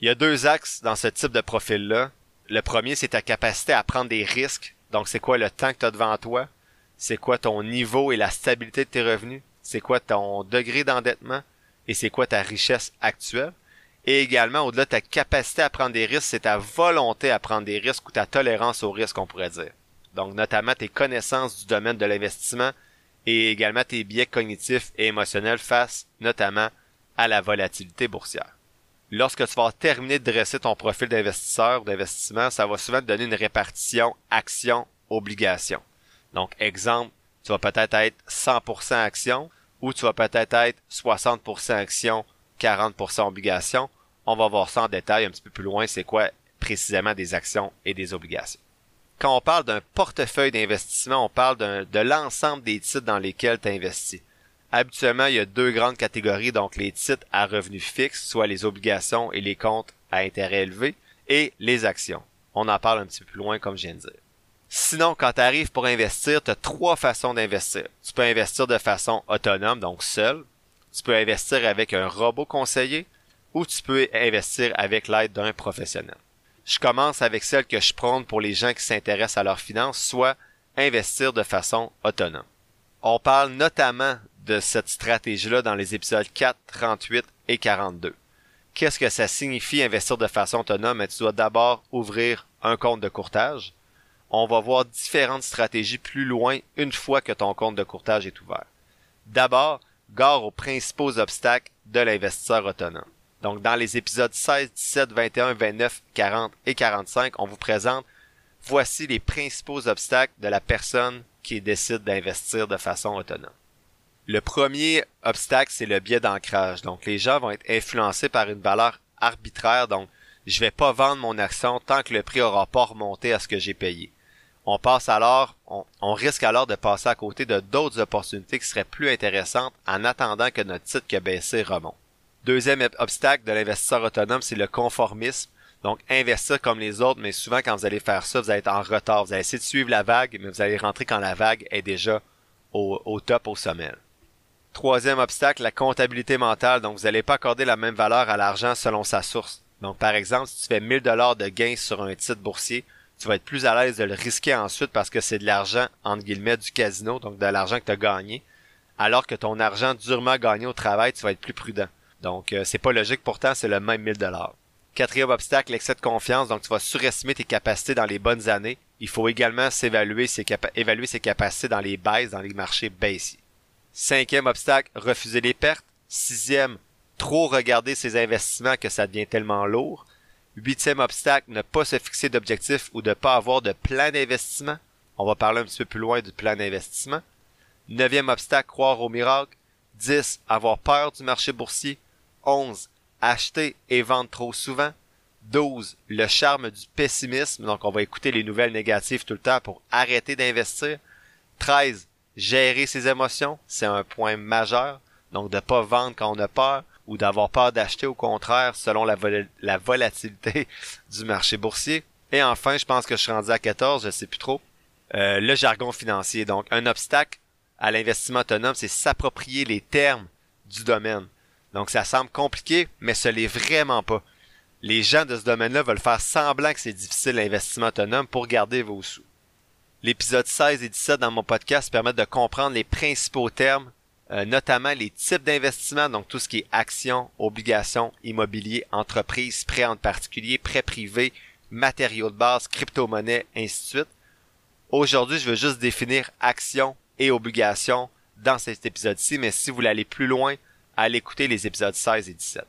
Il y a deux axes dans ce type de profil-là. Le premier, c'est ta capacité à prendre des risques. Donc, c'est quoi le temps que tu as devant toi? C'est quoi ton niveau et la stabilité de tes revenus, c'est quoi ton degré d'endettement? Et c'est quoi ta richesse actuelle? Et également, au-delà de ta capacité à prendre des risques, c'est ta volonté à prendre des risques ou ta tolérance au risque, on pourrait dire. Donc, notamment tes connaissances du domaine de l'investissement et également tes biais cognitifs et émotionnels face notamment à la volatilité boursière. Lorsque tu vas terminer de dresser ton profil d'investisseur d'investissement, ça va souvent te donner une répartition action-obligation. Donc, exemple, tu vas peut-être être 100% action ou tu vas peut-être être 60% action, 40% obligation. On va voir ça en détail un petit peu plus loin, c'est quoi précisément des actions et des obligations. Quand on parle d'un portefeuille d'investissement, on parle de l'ensemble des titres dans lesquels tu investis. Habituellement, il y a deux grandes catégories, donc les titres à revenus fixes, soit les obligations et les comptes à intérêt élevé, et les actions. On en parle un petit peu plus loin, comme je viens de dire. Sinon, quand tu arrives pour investir, tu as trois façons d'investir. Tu peux investir de façon autonome, donc seul. Tu peux investir avec un robot conseiller ou tu peux investir avec l'aide d'un professionnel. Je commence avec celle que je prône pour les gens qui s'intéressent à leurs finances, soit investir de façon autonome. On parle notamment de cette stratégie-là dans les épisodes 4, 38 et 42. Qu'est-ce que ça signifie investir de façon autonome? tu dois d'abord ouvrir un compte de courtage. On va voir différentes stratégies plus loin une fois que ton compte de courtage est ouvert. D'abord, gare aux principaux obstacles de l'investisseur autonome. Donc, dans les épisodes 16, 17, 21, 29, 40 et 45, on vous présente voici les principaux obstacles de la personne qui décide d'investir de façon autonome. Le premier obstacle, c'est le biais d'ancrage. Donc, les gens vont être influencés par une valeur arbitraire. Donc, je vais pas vendre mon action tant que le prix aura pas remonté à ce que j'ai payé. On passe alors, on, risque alors de passer à côté de d'autres opportunités qui seraient plus intéressantes en attendant que notre titre qui a baissé remonte. Deuxième obstacle de l'investisseur autonome, c'est le conformisme. Donc, investir comme les autres, mais souvent quand vous allez faire ça, vous allez être en retard. Vous allez essayer de suivre la vague, mais vous allez rentrer quand la vague est déjà au, top, au sommet. Troisième obstacle, la comptabilité mentale. Donc, vous n'allez pas accorder la même valeur à l'argent selon sa source. Donc, par exemple, si tu fais 1000 dollars de gains sur un titre boursier, tu vas être plus à l'aise de le risquer ensuite parce que c'est de l'argent, entre guillemets, du casino, donc de l'argent que tu as gagné. Alors que ton argent durement gagné au travail, tu vas être plus prudent. Donc, euh, c'est pas logique, pourtant, c'est le même 1000 dollars. Quatrième obstacle, l'excès de confiance. Donc, tu vas surestimer tes capacités dans les bonnes années. Il faut également s'évaluer évaluer ses capacités dans les baisses, dans les marchés baissiers. Cinquième obstacle, refuser les pertes. Sixième, trop regarder ses investissements que ça devient tellement lourd. Huitième obstacle, ne pas se fixer d'objectifs ou de pas avoir de plan d'investissement. On va parler un petit peu plus loin du plan d'investissement. Neuvième obstacle, croire au miracle. 10. Avoir peur du marché boursier. 11. Acheter et vendre trop souvent. 12. Le charme du pessimisme. Donc, on va écouter les nouvelles négatives tout le temps pour arrêter d'investir. 13 gérer ses émotions, c'est un point majeur. Donc de pas vendre quand on a peur ou d'avoir peur d'acheter au contraire selon la, la, volatilité du marché boursier. Et enfin, je pense que je suis rendu à 14, je sais plus trop. Euh, le jargon financier. Donc un obstacle à l'investissement autonome, c'est s'approprier les termes du domaine. Donc ça semble compliqué, mais ce l'est vraiment pas. Les gens de ce domaine-là veulent faire semblant que c'est difficile l'investissement autonome pour garder vos sous. L'épisode 16 et 17 dans mon podcast permettent de comprendre les principaux termes, euh, notamment les types d'investissement, donc tout ce qui est actions, obligations, immobilier, entreprises, prêts en particulier, prêts privés, matériaux de base, crypto-monnaie, ainsi de suite. Aujourd'hui, je veux juste définir actions et obligations dans cet épisode-ci, mais si vous voulez aller plus loin, allez écouter les épisodes 16 et 17.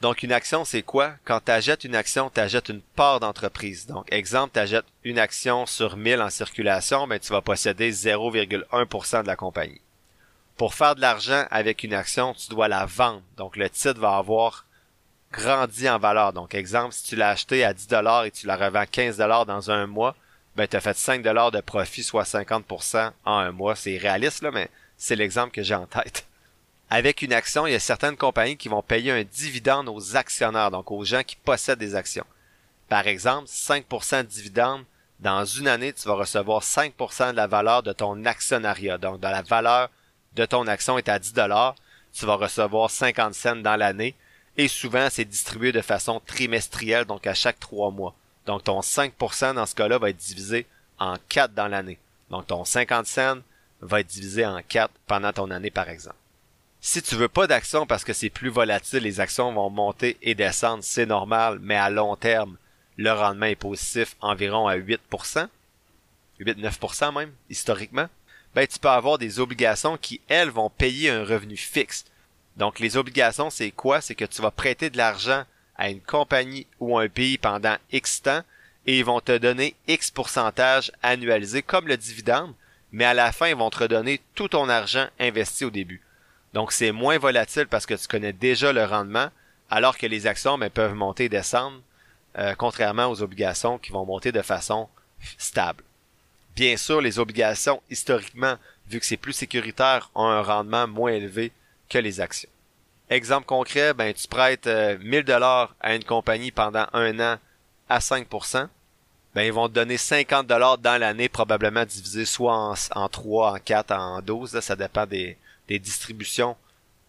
Donc une action, c'est quoi? Quand tu achètes une action, tu achètes une part d'entreprise. Donc exemple, tu achètes une action sur 1000 en circulation, ben, tu vas posséder 0,1% de la compagnie. Pour faire de l'argent avec une action, tu dois la vendre. Donc le titre va avoir grandi en valeur. Donc exemple, si tu l'as acheté à 10 dollars et tu la revends 15 dollars dans un mois, ben tu as fait 5 dollars de profit, soit 50% en un mois. C'est réaliste là, mais c'est l'exemple que j'ai en tête avec une action, il y a certaines compagnies qui vont payer un dividende aux actionnaires, donc aux gens qui possèdent des actions. Par exemple, 5% de dividende, dans une année, tu vas recevoir 5% de la valeur de ton actionnariat. Donc, dans la valeur de ton action est à 10 dollars, tu vas recevoir 50 cents dans l'année. Et souvent, c'est distribué de façon trimestrielle, donc à chaque trois mois. Donc, ton 5% dans ce cas-là va être divisé en 4 dans l'année. Donc, ton 50 cents va être divisé en 4 pendant ton année, par exemple. Si tu veux pas d'actions parce que c'est plus volatile, les actions vont monter et descendre, c'est normal, mais à long terme, le rendement est positif environ à 8%, 8-9% même, historiquement, ben tu peux avoir des obligations qui, elles, vont payer un revenu fixe. Donc les obligations, c'est quoi? C'est que tu vas prêter de l'argent à une compagnie ou un pays pendant X temps et ils vont te donner X pourcentage annualisé comme le dividende, mais à la fin, ils vont te redonner tout ton argent investi au début. Donc c'est moins volatile parce que tu connais déjà le rendement, alors que les actions ben, peuvent monter et descendre, euh, contrairement aux obligations qui vont monter de façon stable. Bien sûr, les obligations, historiquement, vu que c'est plus sécuritaire, ont un rendement moins élevé que les actions. Exemple concret, ben tu prêtes 1000 euh, dollars à une compagnie pendant un an à 5%, ben ils vont te donner 50 dollars dans l'année, probablement divisé soit en, en 3, en 4, en 12, ça dépend des, des distributions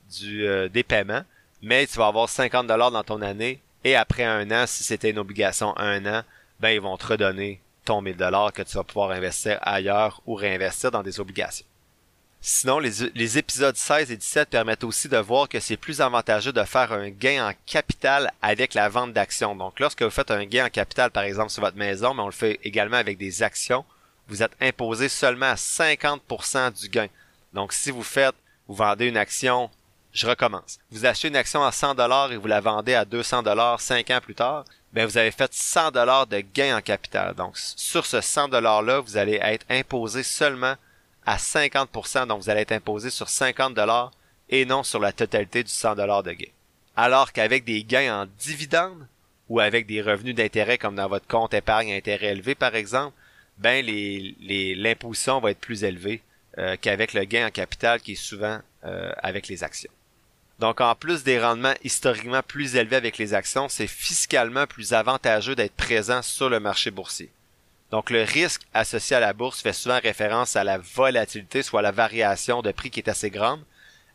du, euh, des paiements, mais tu vas avoir 50 dollars dans ton année et après un an, si c'était une obligation un an, ben ils vont te redonner ton 1000 dollars que tu vas pouvoir investir ailleurs ou réinvestir dans des obligations. Sinon, les, les, épisodes 16 et 17 permettent aussi de voir que c'est plus avantageux de faire un gain en capital avec la vente d'actions. Donc, lorsque vous faites un gain en capital, par exemple, sur votre maison, mais on le fait également avec des actions, vous êtes imposé seulement à 50% du gain. Donc, si vous faites vous vendez une action, je recommence. Vous achetez une action à 100 dollars et vous la vendez à 200 dollars 5 ans plus tard, ben vous avez fait 100 dollars de gain en capital. Donc sur ce 100 dollars là, vous allez être imposé seulement à 50% donc vous allez être imposé sur 50 dollars et non sur la totalité du 100 dollars de gain. Alors qu'avec des gains en dividendes ou avec des revenus d'intérêt comme dans votre compte épargne intérêt élevé par exemple, ben les l'imposition va être plus élevée euh, qu'avec le gain en capital qui est souvent euh, avec les actions. Donc en plus des rendements historiquement plus élevés avec les actions, c'est fiscalement plus avantageux d'être présent sur le marché boursier. Donc le risque associé à la bourse fait souvent référence à la volatilité, soit la variation de prix qui est assez grande,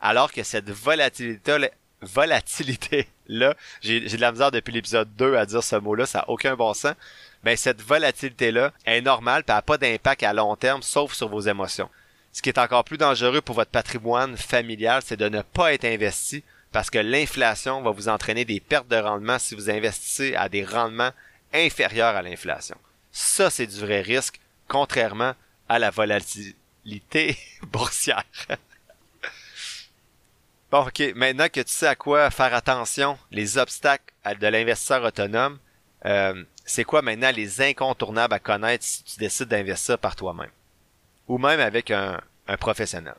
alors que cette volatilité volatilité là, j'ai de la misère depuis l'épisode 2 à dire ce mot-là, ça n'a aucun bon sens. Ben cette volatilité là est normale, et n'a pas d'impact à long terme sauf sur vos émotions. Ce qui est encore plus dangereux pour votre patrimoine familial, c'est de ne pas être investi parce que l'inflation va vous entraîner des pertes de rendement si vous investissez à des rendements inférieurs à l'inflation. Ça, c'est du vrai risque, contrairement à la volatilité boursière. bon, ok, maintenant que tu sais à quoi faire attention, les obstacles de l'investisseur autonome, euh, c'est quoi maintenant les incontournables à connaître si tu décides d'investir par toi-même? ou même avec un, professionnel.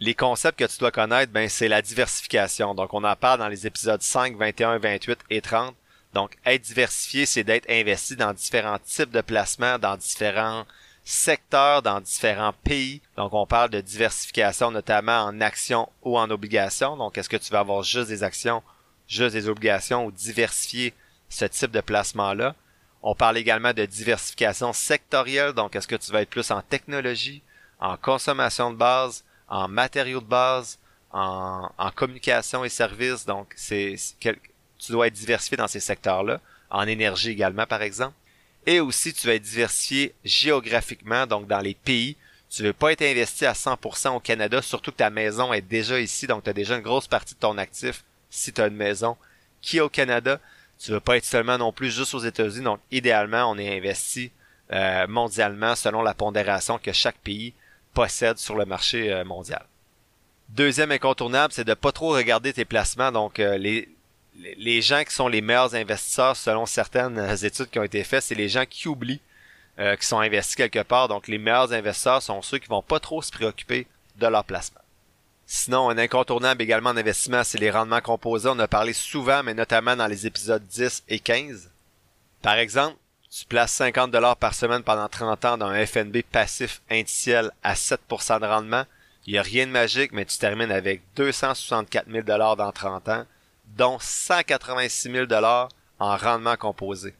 Les concepts que tu dois connaître, ben, c'est la diversification. Donc, on en parle dans les épisodes 5, 21, 28 et 30. Donc, être diversifié, c'est d'être investi dans différents types de placements, dans différents secteurs, dans différents pays. Donc, on parle de diversification notamment en actions ou en obligations. Donc, est-ce que tu vas avoir juste des actions, juste des obligations ou diversifier ce type de placement-là? On parle également de diversification sectorielle, donc est-ce que tu vas être plus en technologie, en consommation de base, en matériaux de base, en, communication et services, donc c'est tu dois être diversifié dans ces secteurs-là, en énergie également par exemple. Et aussi tu vas être diversifié géographiquement, donc dans les pays. Tu veux pas être investi à 100% au Canada, surtout que ta maison est déjà ici, donc tu as déjà une grosse partie de ton actif si tu as une maison qui est au Canada tu veux pas être seulement non plus juste aux États-Unis. Donc, idéalement, on est investi euh, mondialement selon la pondération que chaque pays possède sur le marché euh, mondial. Deuxième incontournable, c'est de pas trop regarder tes placements. Donc, euh, les, les gens qui sont les meilleurs investisseurs selon certaines études qui ont été faites, c'est les gens qui oublient qui sont investis quelque part. Donc, les meilleurs investisseurs sont ceux qui vont pas trop se préoccuper de leur placement. Sinon, un incontournable également en investissement, c'est les rendements composés. On a parlé souvent, mais notamment dans les épisodes 10 et 15. Par exemple, tu places 50 dollars par semaine pendant 30 ans dans un FNB passif indiciel à 7% de rendement. Il n'y a rien de magique, mais tu termines avec 264 000 dollars dans 30 ans, dont 186 000 dollars en rendement composé.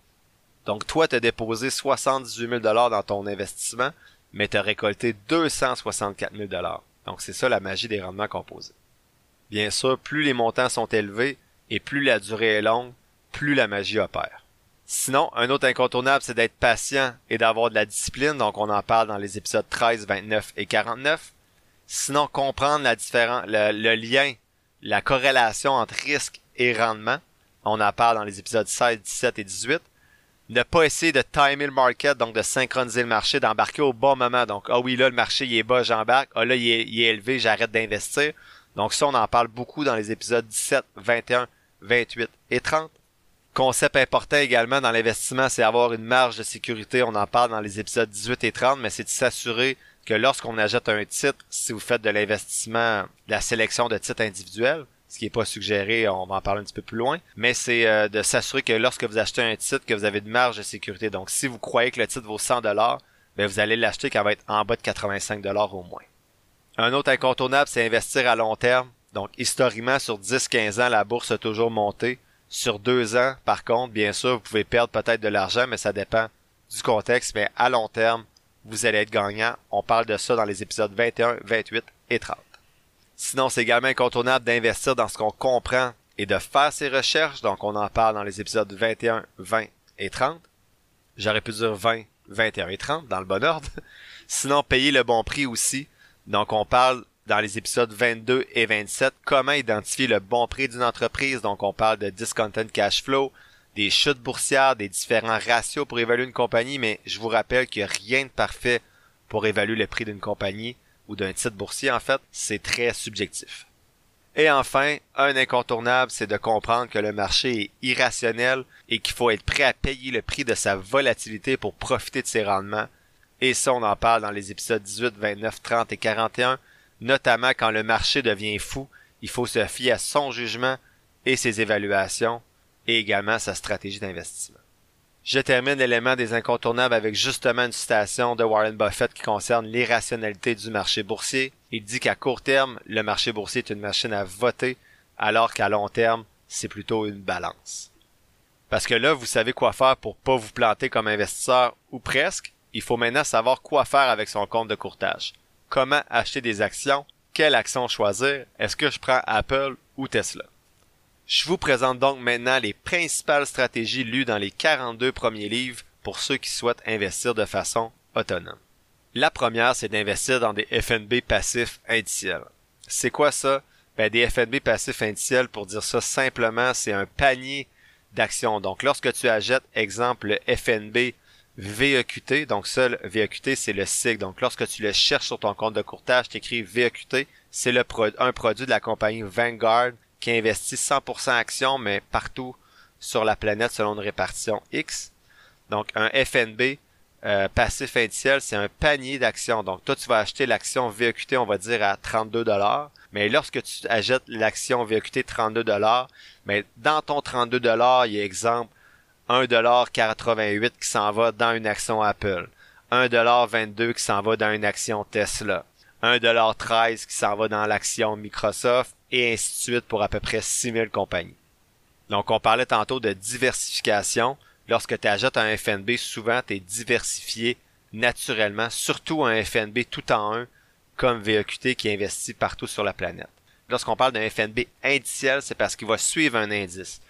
Donc toi, tu as déposé 78 000 dollars dans ton investissement, mais tu as récolté 264 000 dollars. Donc c'est ça la magie des rendements composés. Bien sûr, plus les montants sont élevés et plus la durée est longue, plus la magie opère. Sinon, un autre incontournable, c'est d'être patient et d'avoir de la discipline. Donc on en parle dans les épisodes 13, 29 et 49. Sinon, comprendre la différence, le, lien, la corrélation entre risque et rendement. On en parle dans les épisodes 16, 17 et 18. Ne pas essayer de timer le market, donc de synchroniser le marché, d'embarquer au bon moment. Donc, ah oui, là, le marché, il est bas, j'embarque. Ah là, il il est élevé, j'arrête d'investir. Donc ça, on en parle beaucoup dans les épisodes 17, 21, 28 et 30. Concept important également dans l'investissement, c'est avoir une marge de sécurité. On en parle dans les épisodes 18 et 30, mais c'est de s'assurer que lorsqu'on achète un titre, si vous faites de l'investissement, de la sélection de titres individuels, ce qui n'est pas suggéré, on va en parler un petit peu plus loin, mais c'est euh, de s'assurer que lorsque vous achetez un titre, que vous avez une marge de sécurité. Donc si vous croyez que le titre vaut 100 dollars, ben vous allez l'acheter quand va être en bas de 85 dollars au moins. Un autre incontournable, c'est investir à long terme. Donc historiquement, sur 10-15 ans, la bourse a toujours monté. Sur deux ans, par contre, bien sûr, vous pouvez perdre peut-être de l'argent, mais ça dépend du contexte. Mais à long terme, vous allez être gagnant. On parle de ça dans les épisodes 21, 28 et 30. Sinon, c'est également incontournable d'investir dans ce qu'on comprend et de faire ses recherches. Donc, on en parle dans les épisodes 21, 20 et 30. J'aurais pu dire 20, 21 et 30 dans le bon ordre. Sinon, payer le bon prix aussi. Donc, on parle dans les épisodes 22 et 27 comment identifier le bon prix d'une entreprise. Donc on parle de discontent cash flow, des chutes boursières, des différents ratios pour évaluer une compagnie, mais je vous rappelle qu'il n'y a rien de parfait pour évaluer le prix d'une compagnie ou d'un titre boursier. En fait, c'est très subjectif. Et enfin, un incontournable, c'est de comprendre que le marché est irrationnel et qu'il faut être prêt à payer le prix de sa volatilité pour profiter de ses rendements. Et ça, on en parle dans les épisodes 18, 29, 30 et 41 notamment quand le marché devient fou, il faut se fier à son jugement et ses évaluations et également sa stratégie d'investissement. Je termine l'élément des incontournables avec justement une citation de Warren Buffett qui concerne l'irrationalité du marché boursier. Il dit qu'à court terme, le marché boursier est une machine à voter, alors qu'à long terme, c'est plutôt une balance. Parce que là, vous savez quoi faire pour pas vous planter comme investisseur ou presque. Il faut maintenant savoir quoi faire avec son compte de courtage comment acheter des actions, quelle action choisir, est-ce que je prends Apple ou Tesla? Je vous présente donc maintenant les principales stratégies lues dans les 42 premiers livres pour ceux qui souhaitent investir de façon autonome. La première, c'est d'investir dans des FNB passifs indiciels. C'est quoi ça? Ben, des FNB passifs indiciels, pour dire ça simplement, c'est un panier d'actions. Donc, lorsque tu achètes, exemple, le FNB VEQT. Donc ça, VEQT, c'est le cycle. Donc lorsque tu le cherches sur ton compte de courtage, tu écris VEQT. C'est le un produit de la compagnie Vanguard qui investit 100% actions, mais partout sur la planète selon une répartition X. Donc un FNB euh, passif indiciel, c'est un panier d'actions. Donc toi, tu vas acheter l'action VEQT, on va dire, à 32 dollars. Mais lorsque tu achètes l'action VEQT 32 dollars, mais dans ton 32 dollars, il y a exemple 1,88$ qui s'en va dans une action Apple, 1,22$ qui s'en va dans une action Tesla, 1,13$ qui s'en va dans l'action Microsoft, et ainsi de suite pour à peu près 6000 compagnies. Donc on parlait tantôt de diversification. Lorsque tu achètes un FNB, souvent tu es diversifié naturellement, surtout un FNB tout en un, comme VEQT qui investit partout sur la planète. Lorsqu'on parle d'un FNB indiciel, c'est parce qu'il va suivre un indice.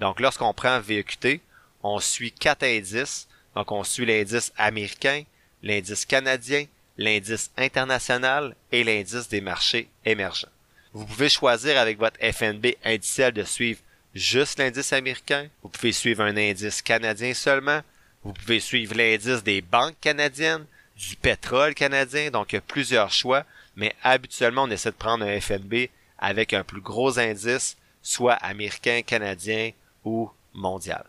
Donc lorsqu'on prend VEQT, on suit quatre indices. Donc, on suit l'indice américain, l'indice canadien, l'indice international et l'indice des marchés émergents. Vous pouvez choisir avec votre FNB indiciel de suivre juste l'indice américain. Vous pouvez suivre un indice canadien seulement. Vous pouvez suivre l'indice des banques canadiennes, du pétrole canadien. Donc, il y a plusieurs choix. Mais habituellement, on essaie de prendre un FNB avec un plus gros indice, soit américain, canadien ou mondial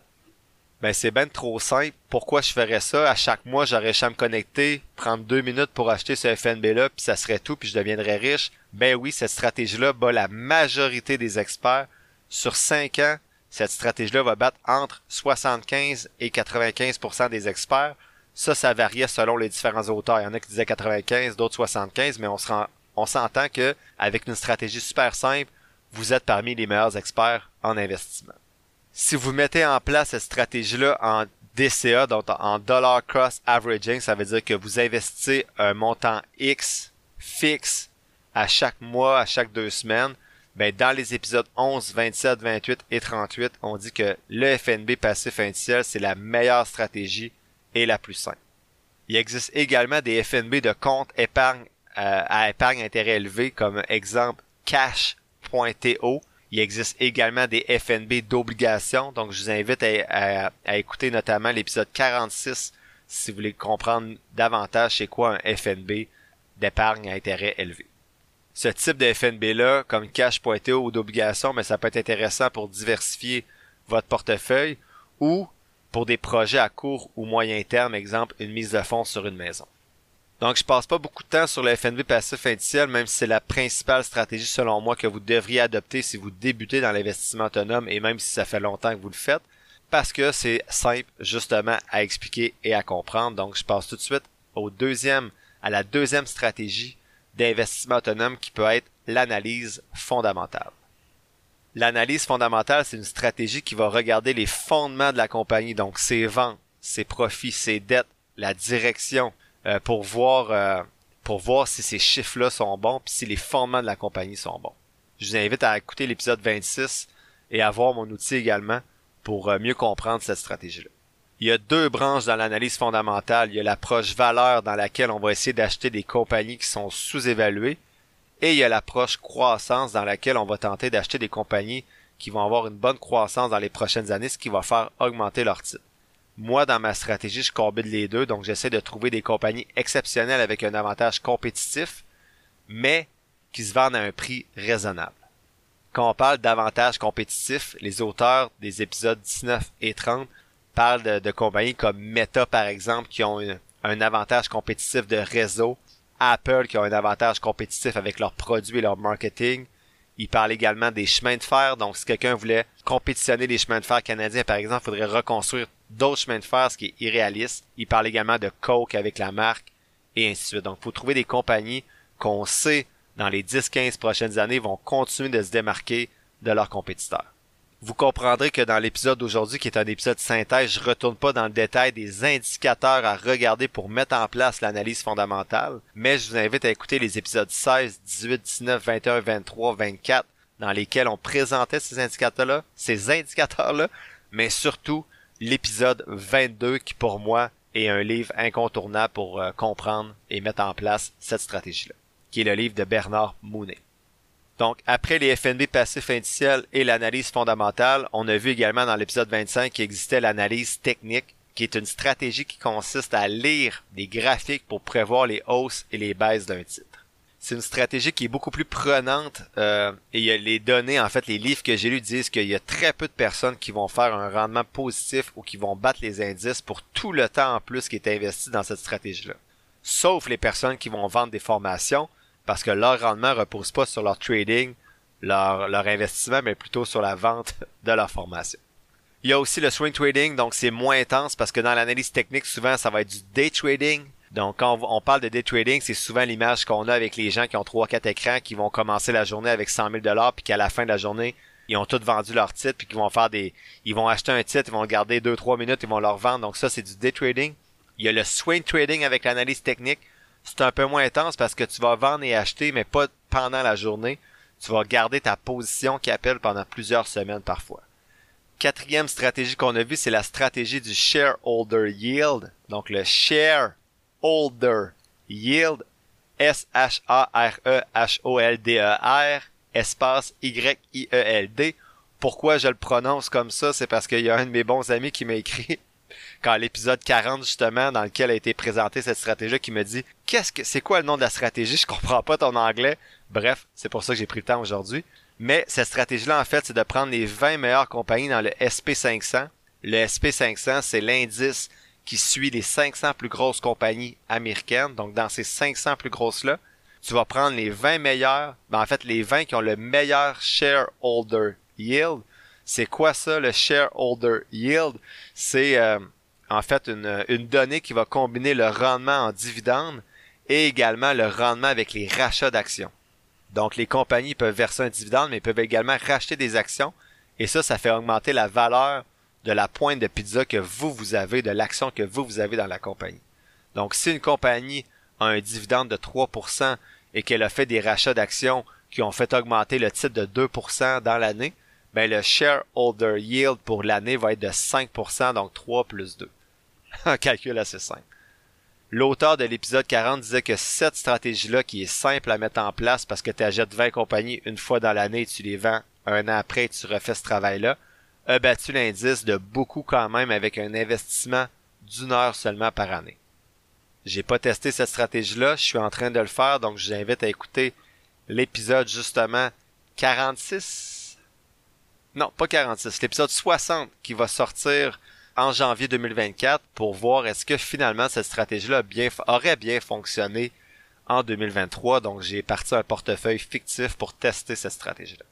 ben c'est ben trop simple. Pourquoi je ferais ça? À chaque mois, j'aurais réussi à me connecter, prendre deux minutes pour acheter ce FNB-là, puis ça serait tout, puis je deviendrais riche. Ben oui, cette stratégie-là bat la majorité des experts. Sur cinq ans, cette stratégie-là va battre entre 75 et 95% des experts. Ça, ça variait selon les différents auteurs. Il y en a qui disaient 95, d'autres 75, mais on on s'entend que, avec une stratégie super simple, vous êtes parmi les meilleurs experts en investissement si vous mettez en place cette stratégie-là en DCA, donc en dollar cost averaging, ça veut dire que vous investissez un montant X fixe à chaque mois, à chaque deux semaines. Ben, dans les épisodes 11, 27, 28 et 38, on dit que le FNB passif indiciel, c'est la meilleure stratégie et la plus simple. Il existe également des FNB de compte épargne à épargne intérêt élevé comme exemple cash.to. Il existe également des FNB d'obligation, donc je vous invite à, écouter notamment l'épisode 46 si vous voulez comprendre davantage c'est quoi un FNB d'épargne à intérêt élevé. Ce type de FNB-là, comme cash.to ou d'obligation, mais ça peut être intéressant pour diversifier votre portefeuille ou pour des projets à court ou moyen terme, exemple une mise de fonds sur une maison. Donc je passe pas beaucoup de temps sur le FNB passif indiciel, même si c'est la principale stratégie selon moi que vous devriez adopter si vous débutez dans l'investissement autonome et même si ça fait longtemps que vous le faites, parce que c'est simple justement à expliquer et à comprendre. Donc je passe tout de suite au deuxième, à la deuxième stratégie d'investissement autonome qui peut être l'analyse fondamentale. L'analyse fondamentale, c'est une stratégie qui va regarder les fondements de la compagnie, donc ses ventes, ses profits, ses dettes, la direction, euh, pour voir euh, pour voir si ces chiffres-là sont bons, puis si les fondements de la compagnie sont bons. Je vous invite à écouter l'épisode 26 et à voir mon outil également pour euh, mieux comprendre cette stratégie-là. Il y a deux branches dans l'analyse fondamentale. Il y a l'approche valeur dans laquelle on va essayer d'acheter des compagnies qui sont sous-évaluées et il y a l'approche croissance dans laquelle on va tenter d'acheter des compagnies qui vont avoir une bonne croissance dans les prochaines années, ce qui va faire augmenter leur titre. Moi, dans ma stratégie, je combine les deux, donc j'essaie de trouver des compagnies exceptionnelles avec un avantage compétitif, mais qui se vendent à un prix raisonnable. Quand on parle d'avantage compétitif, les auteurs des épisodes 19 et 30 parlent de, compagnies comme Meta, par exemple, qui ont un avantage compétitif de réseau, Apple qui ont un avantage compétitif avec leurs produits et leur marketing. Ils parlent également des chemins de fer. Donc, si quelqu'un voulait compétitionner les chemins de fer canadiens, par exemple, il faudrait reconstruire d'autres chemins de fer, ce qui est irréaliste. Il parle également de Coke avec la marque et ainsi de suite. Donc, faut trouver des compagnies qu'on sait dans les 10-15 prochaines années vont continuer de se démarquer de leurs compétiteurs. Vous comprendrez que dans l'épisode d'aujourd'hui, qui est un épisode synthèse, je retourne pas dans le détail des indicateurs à regarder pour mettre en place l'analyse fondamentale, mais je vous invite à écouter les épisodes 16, 18, 19, 21, 23, 24, dans lesquels on présentait ces indicateurs-là, ces indicateurs-là, mais surtout l'épisode 22 qui pour moi est un livre incontournable pour euh, comprendre et mettre en place cette stratégie-là, qui est le livre de Bernard Mounet. Donc, après les FNB passifs indiciels et l'analyse fondamentale, on a vu également dans l'épisode 25 qu'il existait l'analyse technique, qui est une stratégie qui consiste à lire des graphiques pour prévoir les hausses et les baisses d'un titre. C'est une stratégie qui est beaucoup plus prenante euh, et les données, en fait, les livres que j'ai lus disent qu'il y a très peu de personnes qui vont faire un rendement positif ou qui vont battre les indices pour tout le temps en plus qui est investi dans cette stratégie-là. Sauf les personnes qui vont vendre des formations parce que leur rendement repose pas sur leur trading, leur investissement, mais plutôt sur la vente de leur formation. Il y a aussi le swing trading, donc c'est moins intense parce que dans l'analyse technique, souvent, ça va être du day trading. Donc, quand on parle de day trading, c'est souvent l'image qu'on a avec les gens qui ont trois, quatre écrans, qui vont commencer la journée avec 100 000 dollars, puis qu'à la fin de la journée, ils ont tous vendu leur titre, puis qu'ils vont faire des, ils vont acheter un titre, ils vont le garder deux, trois minutes, ils vont le revendre. Donc ça, c'est du day trading. Il y a le swing trading avec l'analyse technique c'est un peu moins intense parce que tu vas vendre et acheter, mais pas pendant la journée. Tu vas garder ta position qui appelle pendant plusieurs semaines parfois. Quatrième stratégie qu'on a vue, c'est la stratégie du shareholder yield. Donc le shareholder yield, S-H-A-R-E-H-O-L-D-E-R, e espace Y-I-E-L-D. Pourquoi je le prononce comme ça? C'est parce qu'il y a un de mes bons amis qui m'a écrit quand l'épisode 40 justement dans lequel a été présentée cette stratégie qui me dit qu'est-ce que c'est quoi le nom de la stratégie? Je comprends pas ton anglais bref c'est pour ça que j'ai pris le temps aujourd'hui. Mais cette stratégie là en fait c'est de prendre les 20 meilleures compagnies dans le SP500 le SP500 c'est l'indice qui suit les 500 plus grosses compagnies américaines donc dans ces 500 plus grosses là tu vas prendre les 20 meilleurs ben en fait les 20 qui ont le meilleur shareholder yield c'est quoi ça, le shareholder yield? C'est euh, en fait une, une donnée qui va combiner le rendement en dividende et également le rendement avec les rachats d'actions. Donc les compagnies peuvent verser un dividende, mais peuvent également racheter des actions. Et ça, ça fait augmenter la valeur de la pointe de pizza que vous, vous avez, de l'action que vous, vous avez dans la compagnie. Donc si une compagnie a un dividende de 3% et qu'elle a fait des rachats d'actions qui ont fait augmenter le titre de 2% dans l'année, ben le shareholder yield pour l'année va être de 5%, donc 3 plus 2. Un calcul assez simple. L'auteur de l'épisode 40 disait que cette stratégie-là, qui est simple à mettre en place parce que tu achètes 20 compagnies une fois dans l'année tu les vends un an après et tu refais ce travail-là, a battu l'indice de beaucoup quand même avec un investissement d'une heure seulement par année. J'ai pas testé cette stratégie-là, je suis en train de le faire, donc je vous invite à écouter l'épisode justement 46. Non, pas 46, l'épisode 60 qui va sortir en janvier 2024 pour voir est-ce que finalement cette stratégie-là aurait bien fonctionné en 2023. Donc j'ai parti un portefeuille fictif pour tester cette stratégie-là.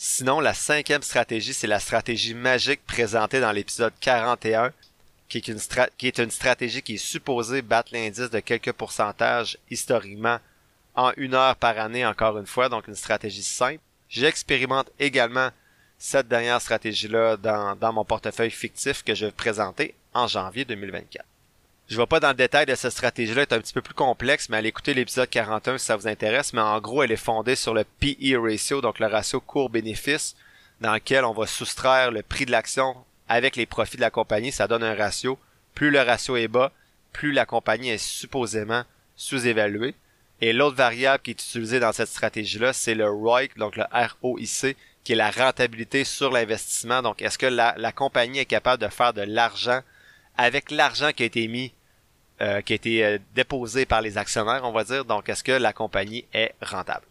Sinon, la cinquième stratégie, c'est la stratégie magique présentée dans l'épisode 41, qui est, une stratégie qui est supposée battre l'indice de quelques pourcentages historiquement en une heure par année, encore une fois, donc une stratégie simple. J'expérimente également cette dernière stratégie-là dans, dans mon portefeuille fictif que je vais présenter en janvier 2024. Je vais pas dans le détail de cette stratégie-là, elle est un petit peu plus complexe, mais allez écouter l'épisode 41 si ça vous intéresse, mais en gros, elle est fondée sur le PE ratio, donc le ratio court-bénéfice, dans lequel on va soustraire le prix de l'action avec les profits de la compagnie, ça donne un ratio. Plus le ratio est bas, plus la compagnie est supposément sous-évaluée. Et l'autre variable qui est utilisée dans cette stratégie-là, c'est le ROIC, donc le ROIC, qui est la rentabilité sur l'investissement. Donc, est-ce que la, compagnie est capable de faire de l'argent avec l'argent qui a été mis, euh, qui a été euh, déposé par les actionnaires, on va dire. Donc, est-ce que la compagnie est rentable?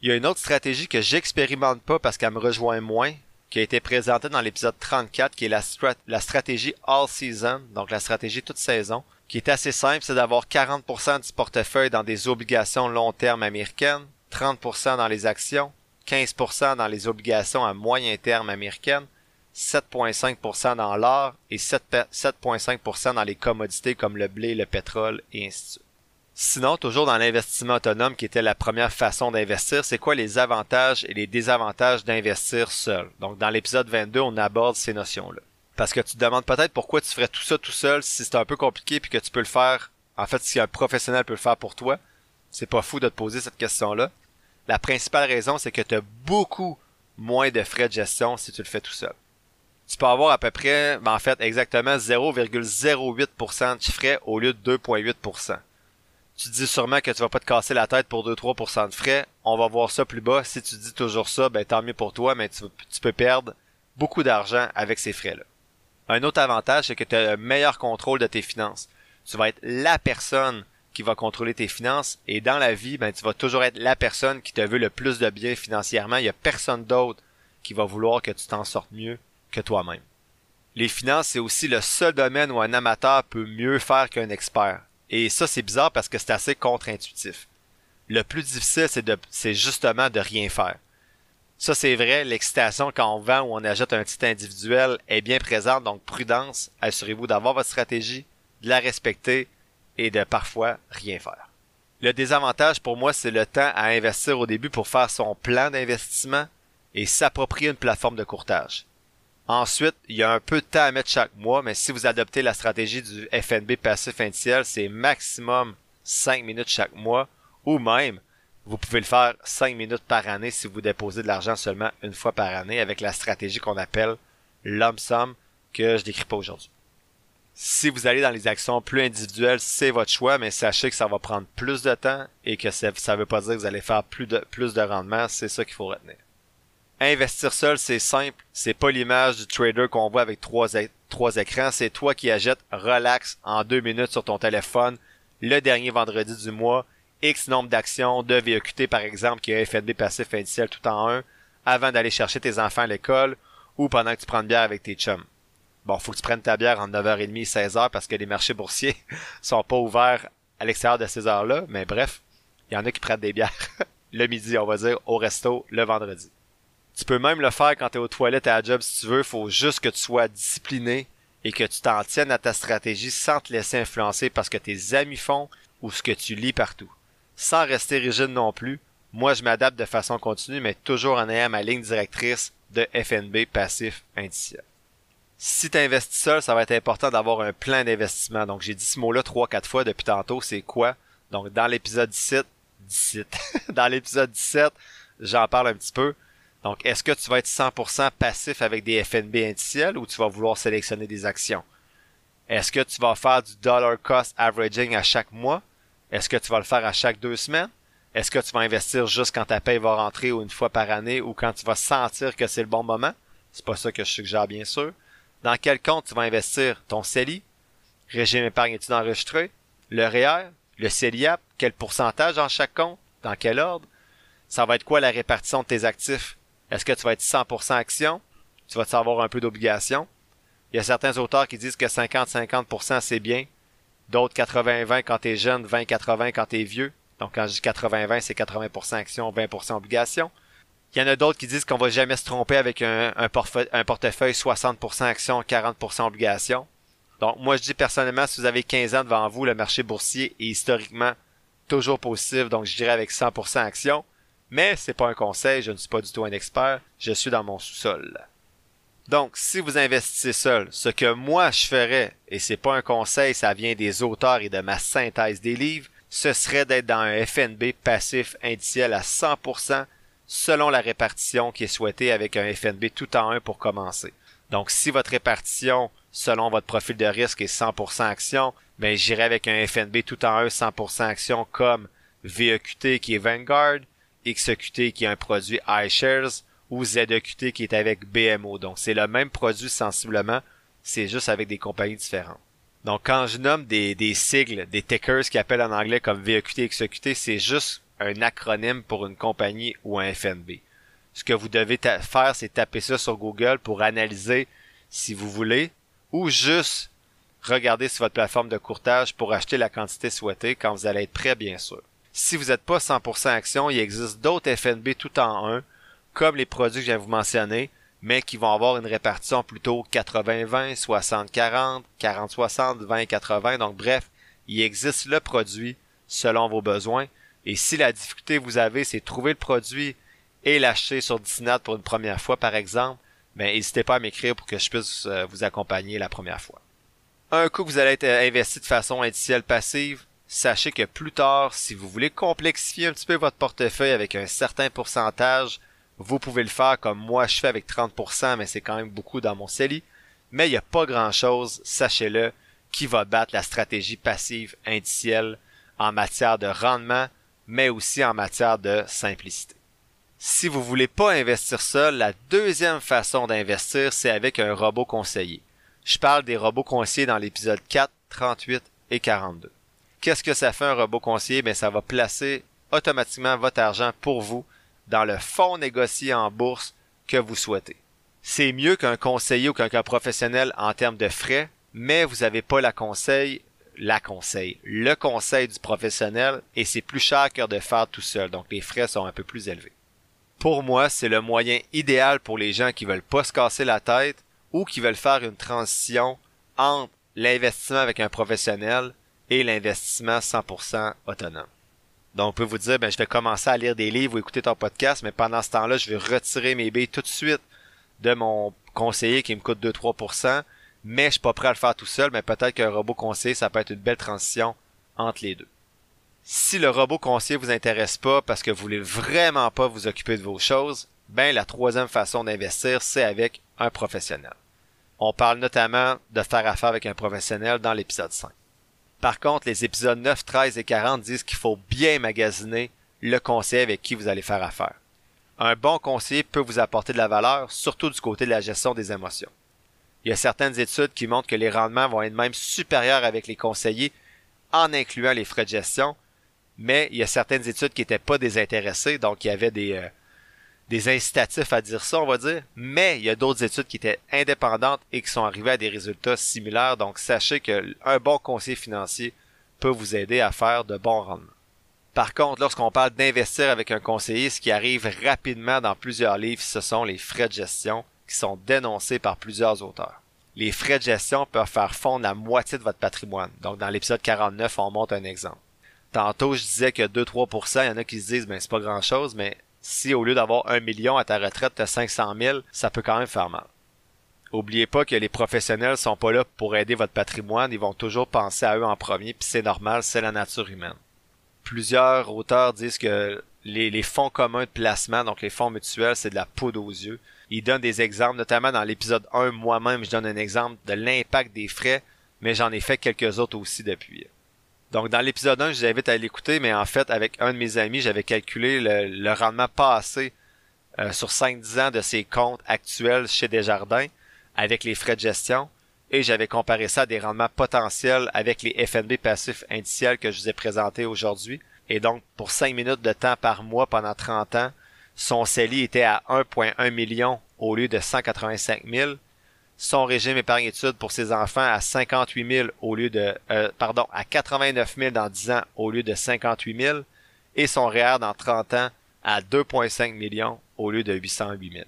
Il y a une autre stratégie que j'expérimente pas parce qu'elle me rejoint moins, qui a été présentée dans l'épisode 34, qui est la, la stratégie all season, donc la stratégie toute saison, qui est assez simple, c'est d'avoir 40% du portefeuille dans des obligations long terme américaines, 30% dans les actions, 15% dans les obligations à moyen terme américaines, 7,5% dans l'or et 7,5% dans les commodités comme le blé, le pétrole et ainsi de suite. Sinon, toujours dans l'investissement autonome qui était la première façon d'investir, c'est quoi les avantages et les désavantages d'investir seul? Donc dans l'épisode 22, on aborde ces notions-là. Parce que tu te demandes peut-être pourquoi tu ferais tout ça tout seul si c'est un peu compliqué puis que tu peux le faire, en fait si un professionnel peut le faire pour toi. C'est pas fou de te poser cette question-là. La principale raison, c'est que tu as beaucoup moins de frais de gestion si tu le fais tout seul. Tu peux avoir à peu près, ben en fait, exactement 0,08% de frais au lieu de 2,8%. Tu dis sûrement que tu vas pas te casser la tête pour 2-3% de frais. On va voir ça plus bas. Si tu dis toujours ça, ben tant mieux pour toi, mais tu, peux perdre beaucoup d'argent avec ces frais-là. Un autre avantage, c'est que tu as un meilleur contrôle de tes finances. Tu vas être la personne qui va contrôler tes finances. Et dans la vie, ben, tu vas toujours être la personne qui te veut le plus de bien financièrement. Il n'y a personne d'autre qui va vouloir que tu t'en sortes mieux que toi-même. Les finances, c'est aussi le seul domaine où un amateur peut mieux faire qu'un expert. Et ça, c'est bizarre parce que c'est assez contre-intuitif. Le plus difficile, c'est justement de rien faire. Ça, c'est vrai, l'excitation quand on vend ou on achète un titre individuel est bien présente, donc prudence, assurez-vous d'avoir votre stratégie, de la respecter, et de parfois rien faire. Le désavantage pour moi, c'est le temps à investir au début pour faire son plan d'investissement et s'approprier une plateforme de courtage. Ensuite, il y a un peu de temps à mettre chaque mois, mais si vous adoptez la stratégie du FNB passif indiciel, c'est maximum 5 minutes chaque mois, ou même, vous pouvez le faire 5 minutes par année si vous déposez de l'argent seulement une fois par année avec la stratégie qu'on appelle lump sum que je décris pas aujourd'hui. Si vous allez dans les actions plus individuelles, c'est votre choix, mais sachez que ça va prendre plus de temps et que ça ne veut pas dire que vous allez faire plus de, plus de rendement. C'est ça qu'il faut retenir. Investir seul, c'est simple. C'est pas l'image du trader qu'on voit avec trois, écrans. C'est toi qui achètes relax en deux minutes sur ton téléphone le dernier vendredi du mois. X nombre d'actions de VEQT, par exemple, qui a FNB passif indiciel tout en un, avant d'aller chercher tes enfants à l'école ou pendant que tu prends une bière avec tes chums. Bon, faut que tu prennes ta bière en 9h30, 16h parce que les marchés boursiers sont pas ouverts à l'extérieur de ces heures-là, mais bref, il y en a qui prennent des bières le midi, on va dire, au resto le vendredi. Tu peux même le faire quand tu es aux toilettes à la job si tu veux, faut juste que tu sois discipliné et que tu t'en tiennes à ta stratégie sans te laisser influencer parce que tes amis font ou ce que tu lis partout. Sans rester rigide non plus, moi je m'adapte de façon continue mais toujours en ayant ma ligne directrice de FNB passif indiciel si tu investis seul, ça va être important d'avoir un plan d'investissement. Donc, j'ai dit ce mot-là trois, quatre fois depuis tantôt. C'est quoi? Donc, dans l'épisode 17, 17, dans l'épisode 17, j'en parle un petit peu. Donc, est-ce que tu vas être 100% passif avec des FNB indiciels ou tu vas vouloir sélectionner des actions? Est-ce que tu vas faire du dollar cost averaging à chaque mois? Est-ce que tu vas le faire à chaque deux semaines? Est-ce que tu vas investir juste quand ta paye va rentrer ou une fois par année ou quand tu vas sentir que c'est le bon moment? C'est pas ça que je suggère, bien sûr. Dans quel compte tu vas investir? Ton CELI? Régime épargne études enregistré? Le REER? Le CELIAP? Quel pourcentage dans chaque compte? Dans quel ordre? Ça va être quoi la répartition de tes actifs? Est-ce que tu vas être 100% action? Tu vas te savoir un peu d'obligation? Il y a certains auteurs qui disent que 50-50% c'est bien. D'autres 80-20 quand t'es jeune, 20-80 quand t'es vieux. Donc quand je dis 80-20, c'est 80% action, 20% obligation. Il y en a d'autres qui disent qu'on va jamais se tromper avec un, un, un portefeuille 60% action, 40% obligation. Donc moi je dis personnellement, si vous avez 15 ans devant vous, le marché boursier est historiquement toujours positif, donc je dirais avec 100% action. Mais c'est pas un conseil, je ne suis pas du tout un expert, je suis dans mon sous-sol. Donc, si vous investissez seul, ce que moi je ferais, et c'est pas un conseil, ça vient des auteurs et de ma synthèse des livres, ce serait d'être dans un FNB passif indiciel à 100% selon la répartition qui est souhaitée avec un FNB tout en un pour commencer. Donc, si votre répartition selon votre profil de risque est 100% action, ben j'irai avec un FNB tout en un 100% action comme VEQT qui est Vanguard, XEQT qui est un produit iShares ou ZEQT qui est avec BMO. Donc c'est le même produit sensiblement, c'est juste avec des compagnies différentes. Donc quand je nomme des, des sigles, des tickers qui appellent en anglais comme VEQT, XEQT, c'est juste un acronyme pour une compagnie ou un FNB. Ce que vous devez faire, c'est taper ça sur Google pour analyser si vous voulez, ou juste regarder sur votre plateforme de courtage pour acheter la quantité souhaitée quand vous allez être prêt, bien sûr. Si vous n'êtes pas 100% action, il existe d'autres FNB tout en un, comme les produits que je viens de vous mentionner, mais qui vont avoir une répartition plutôt 80-20, 60-40, 40-60, 20-80. Donc bref, il existe le produit selon vos besoins. Et si la difficulté vous avez, c'est trouver le produit et l'acheter sur Disney pour une première fois, par exemple, ben, n'hésitez pas à m'écrire pour que je puisse euh, vous accompagner la première fois. Un coup que vous allez être euh, investi de façon indicielle passive, sachez que plus tard, si vous voulez complexifier un petit peu votre portefeuille avec un certain pourcentage, vous pouvez le faire comme moi je fais avec 30%, mais c'est quand même beaucoup dans mon CELI. Mais il n'y a pas grand chose, sachez-le, qui va battre la stratégie passive indicielle en matière de rendement, mais aussi en matière de simplicité. Si vous voulez pas investir seul, la deuxième façon d'investir, c'est avec un robot conseiller. Je parle des robots conseillers dans l'épisode 4, 38 et 42. Qu'est-ce que ça fait un robot conseiller? Ben, ça va placer automatiquement votre argent pour vous dans le fonds négocié en bourse que vous souhaitez. C'est mieux qu'un conseiller ou qu'un professionnel en termes de frais, mais vous n'avez pas la conseil, la conseil, le conseil du professionnel et c'est plus cher que de faire tout seul, donc les frais sont un peu plus élevés. Pour moi, c'est le moyen idéal pour les gens qui veulent pas se casser la tête ou qui veulent faire une transition entre l'investissement avec un professionnel et l'investissement 100% autonome. Donc, on peut vous dire, ben, je vais commencer à lire des livres ou écouter ton podcast, mais pendant ce temps-là, je vais retirer mes billes tout de suite de mon conseiller qui me coûte 2-3%, mais je suis pas prêt à le faire tout seul, mais peut-être qu'un robot conseiller, ça peut être une belle transition entre les deux. Si le robot conseiller vous intéresse pas parce que vous voulez vraiment pas vous occuper de vos choses, ben, la troisième façon d'investir, c'est avec un professionnel. On parle notamment de faire affaire avec un professionnel dans l'épisode 5. Par contre, les épisodes 9, 13 et 40 disent qu'il faut bien magasiner le conseiller avec qui vous allez faire affaire. Un bon conseiller peut vous apporter de la valeur, surtout du côté de la gestion des émotions. Il y a certaines études qui montrent que les rendements vont être même supérieurs avec les conseillers en incluant les frais de gestion, mais il y a certaines études qui n'étaient pas désintéressées, donc il y avait des, euh, des incitatifs à dire ça, on va dire, mais il y a d'autres études qui étaient indépendantes et qui sont arrivées à des résultats similaires. Donc sachez que un bon conseiller financier peut vous aider à faire de bons rendements. Par contre, lorsqu'on parle d'investir avec un conseiller, ce qui arrive rapidement dans plusieurs livres, ce sont les frais de gestion qui sont dénoncés par plusieurs auteurs. Les frais de gestion peuvent faire fondre la moitié de votre patrimoine. Donc, dans l'épisode 49, on montre un exemple. Tantôt, je disais que 2-3%, il y en a qui se disent, ben, c'est pas grand chose, mais si au lieu d'avoir un million à ta retraite, t'as 500 000, ça peut quand même faire mal. Oubliez pas que les professionnels sont pas là pour aider votre patrimoine, ils vont toujours penser à eux en premier, puis c'est normal, c'est la nature humaine. Plusieurs auteurs disent que les, les, fonds communs de placement, donc les fonds mutuels, c'est de la poudre aux yeux. Ils donnent des exemples, notamment dans l'épisode 1, moi-même, je donne un exemple de l'impact des frais mais j'en ai fait quelques autres aussi depuis. Donc dans l'épisode 1, je vous invite à l'écouter, mais en fait, avec un de mes amis, j'avais calculé le, rendement passé euh, sur 5-10 ans de ses comptes actuels chez Desjardins avec les frais de gestion et j'avais comparé ça à des rendements potentiels avec les FNB passifs indiciels que je vous ai présentés aujourd'hui. Et donc, pour 5 minutes de temps par mois pendant 30 ans, son CELI était à 1,1 million au lieu de 185 000. Son régime épargne-études pour ses enfants à 58 000 au lieu de, euh, pardon, à 89 000 dans 10 ans au lieu de 58 000. Et son REER dans 30 ans à 2,5 millions au lieu de 808 000.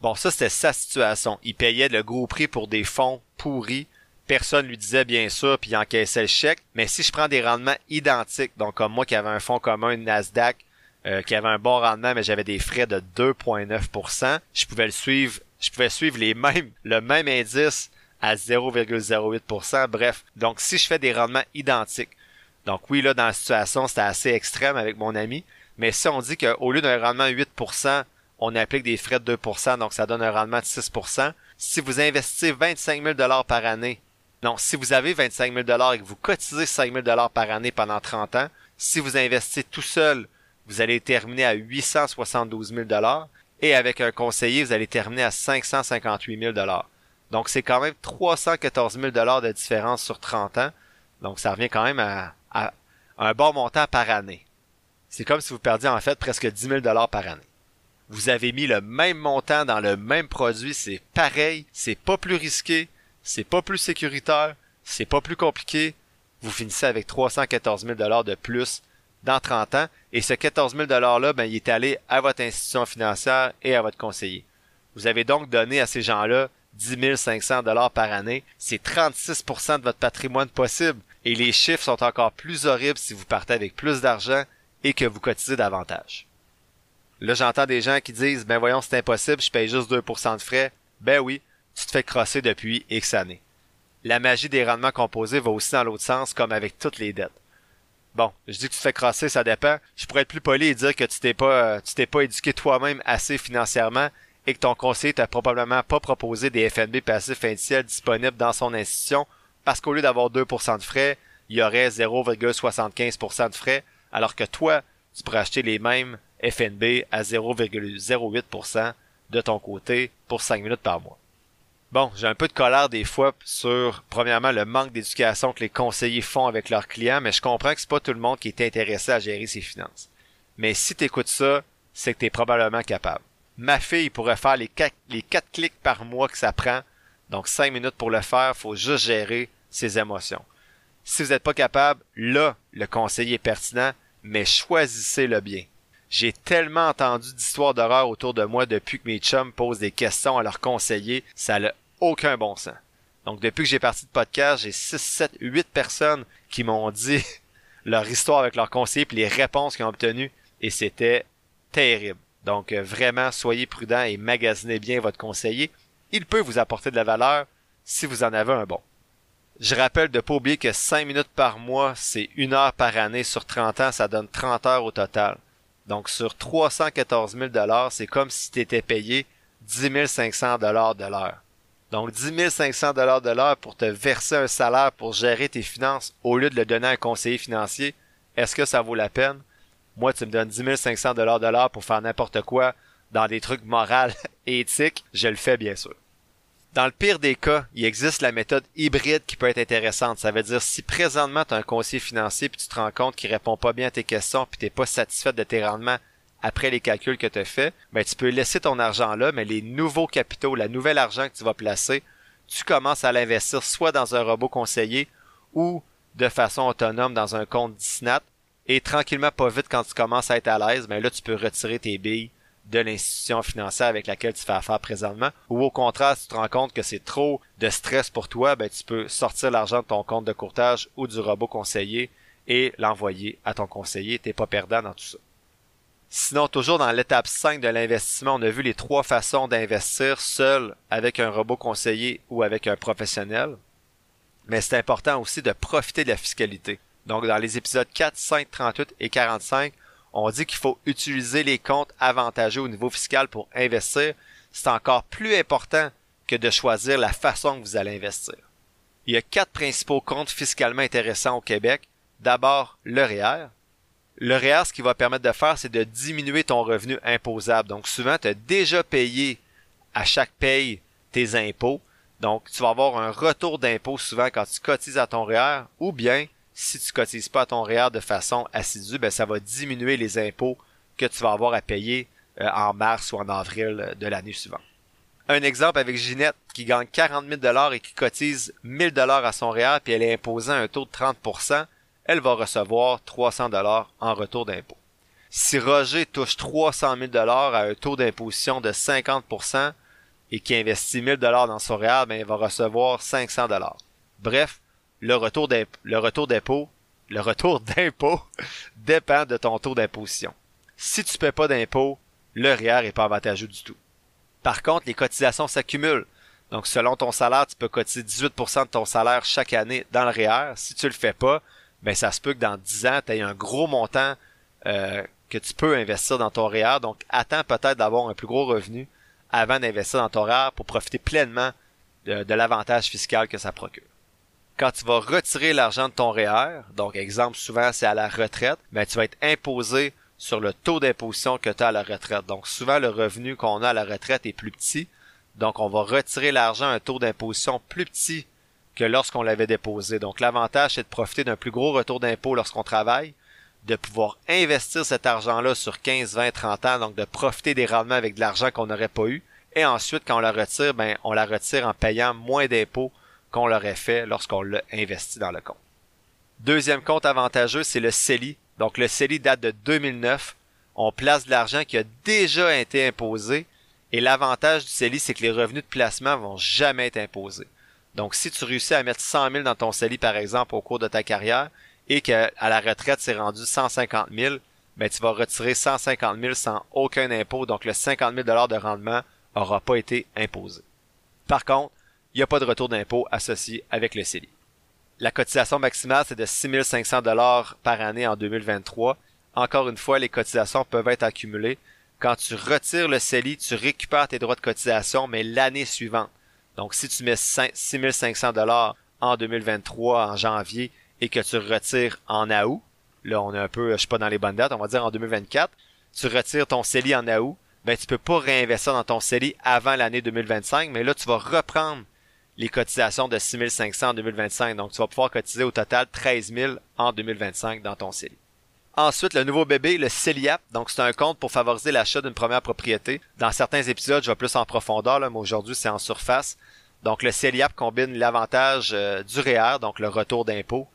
Bon, ça c'était sa situation. Il payait le gros prix pour des fonds pourris. Personne lui disait bien ça, puis il encaissait le chèque. Mais si je prends des rendements identiques, donc comme moi qui avais un fonds commun, une Nasdaq, euh, qui avait un bon rendement, mais j'avais des frais de 2,9%, je pouvais le suivre, je pouvais suivre les mêmes, le même indice à 0,08%. Bref, donc si je fais des rendements identiques, donc oui, là, dans la situation, c'était assez extrême avec mon ami, mais si on dit qu'au lieu d'un rendement 8%, on applique des frais de 2%, donc ça donne un rendement de 6%. Si vous investissez 25 000 par année, non, si vous avez 25 000 et que vous cotisez 5 000 par année pendant 30 ans, si vous investissez tout seul, vous allez terminer à 872 000 et avec un conseiller, vous allez terminer à 558 000 Donc c'est quand même 314 000 de différence sur 30 ans. Donc ça revient quand même à, un bon montant par année. C'est comme si vous perdiez en fait presque 10 000 par année. Vous avez mis le même montant dans le même produit, c'est pareil, c'est pas plus risqué, c'est pas plus sécuritaire, c'est pas plus compliqué, vous finissez avec 314 000 dollars de plus dans 30 ans, et ce 14 000 dollars-là, ben, il est allé à votre institution financière et à votre conseiller. Vous avez donc donné à ces gens-là 10 500 dollars par année. C'est 36% de votre patrimoine possible. Et les chiffres sont encore plus horribles si vous partez avec plus d'argent et que vous cotisez davantage. Là, j'entends des gens qui disent, ben voyons, c'est impossible, je paye juste 2% de frais. Ben oui, tu te fais crosser depuis X années. La magie des rendements composés va aussi dans l'autre sens, comme avec toutes les dettes. Bon, je dis que tu te fais crosser, ça dépend. Je pourrais être plus poli et dire que tu t'es pas, tu t'es pas éduqué toi-même assez financièrement et que ton conseiller t'a probablement pas proposé des FNB passifs indiciels disponibles dans son institution parce qu'au lieu d'avoir 2% de frais, il y aurait 0,75% de frais, alors que toi, tu pourrais acheter les mêmes FNB à 0,08% de ton côté pour 5 minutes par mois. Bon, j'ai un peu de colère des fois sur, premièrement, le manque d'éducation que les conseillers font avec leurs clients, mais je comprends que c'est pas tout le monde qui est intéressé à gérer ses finances. Mais si t'écoutes ça, c'est que t'es probablement capable. Ma fille pourrait faire les 4, les quatre clics par mois que ça prend, donc 5 minutes pour le faire, faut juste gérer ses émotions. Si vous n'êtes pas capable, là, le conseiller est pertinent, mais choisissez-le bien. J'ai tellement entendu d'histoires d'horreur autour de moi depuis que mes chums posent des questions à leurs conseillers, ça n'a aucun bon sens. Donc depuis que j'ai parti de podcast, j'ai 6, 7, 8 personnes qui m'ont dit leur histoire avec leurs conseillers et les réponses qu'ils ont obtenues et c'était terrible. Donc euh, vraiment, soyez prudent et magasinez bien votre conseiller. Il peut vous apporter de la valeur si vous en avez un bon. Je rappelle de pas oublier que 5 minutes par mois, c'est une heure par année sur 30 ans, ça donne 30 heures au total. Donc sur 314 000 c'est comme si tu étais payé 10 500 de l'heure. Donc 10 500 de l'heure pour te verser un salaire pour gérer tes finances au lieu de le donner à un conseiller financier, est-ce que ça vaut la peine? Moi, tu me donnes 10 500 de l'heure pour faire n'importe quoi dans des trucs moraux et éthiques, je le fais bien sûr. Dans le pire des cas, il existe la méthode hybride qui peut être intéressante. Ça veut dire si présentement tu as un conseiller financier puis tu te rends compte qu'il répond pas bien à tes questions puis t'es pas satisfait de tes rendements après les calculs que tu as fait, ben tu peux laisser ton argent là, mais les nouveaux capitaux, la nouvelle argent que tu vas placer, tu commences à l'investir soit dans un robot conseiller ou de façon autonome dans un compte Disnat et tranquillement pas vite quand tu commences à être à l'aise, ben là tu peux retirer tes billes de l'institution financière avec laquelle tu fais affaire présentement, ou au contraire, si tu te rends compte que c'est trop de stress pour toi, ben tu peux sortir l'argent de ton compte de courtage ou du robot conseiller et l'envoyer à ton conseiller. T'es pas perdant dans tout ça. Sinon, toujours dans l'étape 5 de l'investissement, on a vu les trois façons d'investir seul avec un robot conseiller ou avec un professionnel. Mais c'est important aussi de profiter de la fiscalité. Donc, dans les épisodes 4, 5, 38 et 45, on dit qu'il faut utiliser les comptes avantageux au niveau fiscal pour investir, c'est encore plus important que de choisir la façon que vous allez investir. Il y a quatre principaux comptes fiscalement intéressants au Québec. D'abord, le REER. Le REER, ce qu'il va permettre de faire, c'est de diminuer ton revenu imposable. Donc souvent, tu as déjà payé à chaque paye tes impôts. Donc, tu vas avoir un retour d'impôt souvent quand tu cotises à ton REER ou bien si tu cotises pas à ton REER de façon assidue, ben, ça va diminuer les impôts que tu vas avoir à payer euh, en mars ou en avril de l'année suivante. Un exemple avec Ginette qui gagne 40 000 dollars et qui cotise 1000 dollars à son REER puis elle est imposée un taux de 30% elle va recevoir 300 dollars en retour d'impôt. Si Roger touche 300 000 dollars à un taux d'imposition de 50% et qui investit 1000 dollars dans son REER, ben, il va recevoir 500 dollars. Bref, le retour d'impôt, le retour d'impôt dépend de ton taux d'imposition. Si tu paies pas d'impôt, le REER est pas avantageux du tout. Par contre, les cotisations s'accumulent. Donc, selon ton salaire, tu peux cotiser 18% de ton salaire chaque année dans le REER. Si tu le fais pas, ben ça se peut que dans 10 ans, tu aies un gros montant euh, que tu peux investir dans ton REER. Donc, attends peut-être d'avoir un plus gros revenu avant d'investir dans ton REER pour profiter pleinement de, l'avantage fiscal que ça procure. Quand tu vas retirer l'argent de ton REER, donc exemple souvent c'est à la retraite, ben tu vas être imposé sur le taux d'imposition que tu as à la retraite. Donc souvent le revenu qu'on a à la retraite est plus petit. Donc on va retirer l'argent à un taux d'imposition plus petit que lorsqu'on l'avait déposé. Donc l'avantage, c'est de profiter d'un plus gros retour d'impôt lorsqu'on travaille, de pouvoir investir cet argent-là sur 15, 20, 30 ans, donc de profiter des rendements avec de l'argent qu'on n'aurait pas eu. Et ensuite, quand on la retire, ben, on la retire en payant moins d'impôts qu'on l'aurait fait lorsqu'on l'a investi dans le compte. Deuxième compte avantageux, c'est le CELI. Donc le CELI date de 2009. On place de l'argent qui a déjà été imposé. Et l'avantage du CELI, c'est que les revenus de placement vont jamais être imposés. Donc, si tu réussis à mettre 100 000 dans ton CELI, par exemple, au cours de ta carrière, et qu'à la retraite, c'est rendu 150 000, ben, tu vas retirer 150 000 sans aucun impôt. Donc, le 50 000 de rendement aura pas été imposé. Par contre, il n'y a pas de retour d'impôt associé avec le CELI. La cotisation maximale, c'est de 6 500 par année en 2023. Encore une fois, les cotisations peuvent être accumulées. Quand tu retires le CELI, tu récupères tes droits de cotisation, mais l'année suivante. Donc, si tu mets 6500 dollars en 2023, en janvier, et que tu retires en août, là, on est un peu, je suis pas dans les bonnes dates, on va dire en 2024, tu retires ton CELI en août, ben, tu peux pas réinvestir dans ton CELI avant l'année 2025, mais là, tu vas reprendre les cotisations de 6500 en 2025. Donc, tu vas pouvoir cotiser au total 13 000 en 2025 dans ton CELI. Ensuite, le nouveau bébé, le CELIAP. Donc, c'est un compte pour favoriser l'achat d'une première propriété. Dans certains épisodes, je vais plus en profondeur, là, mais aujourd'hui, c'est en surface. Donc, le CELIAP combine l'avantage euh, du REER, donc le retour d'impôt,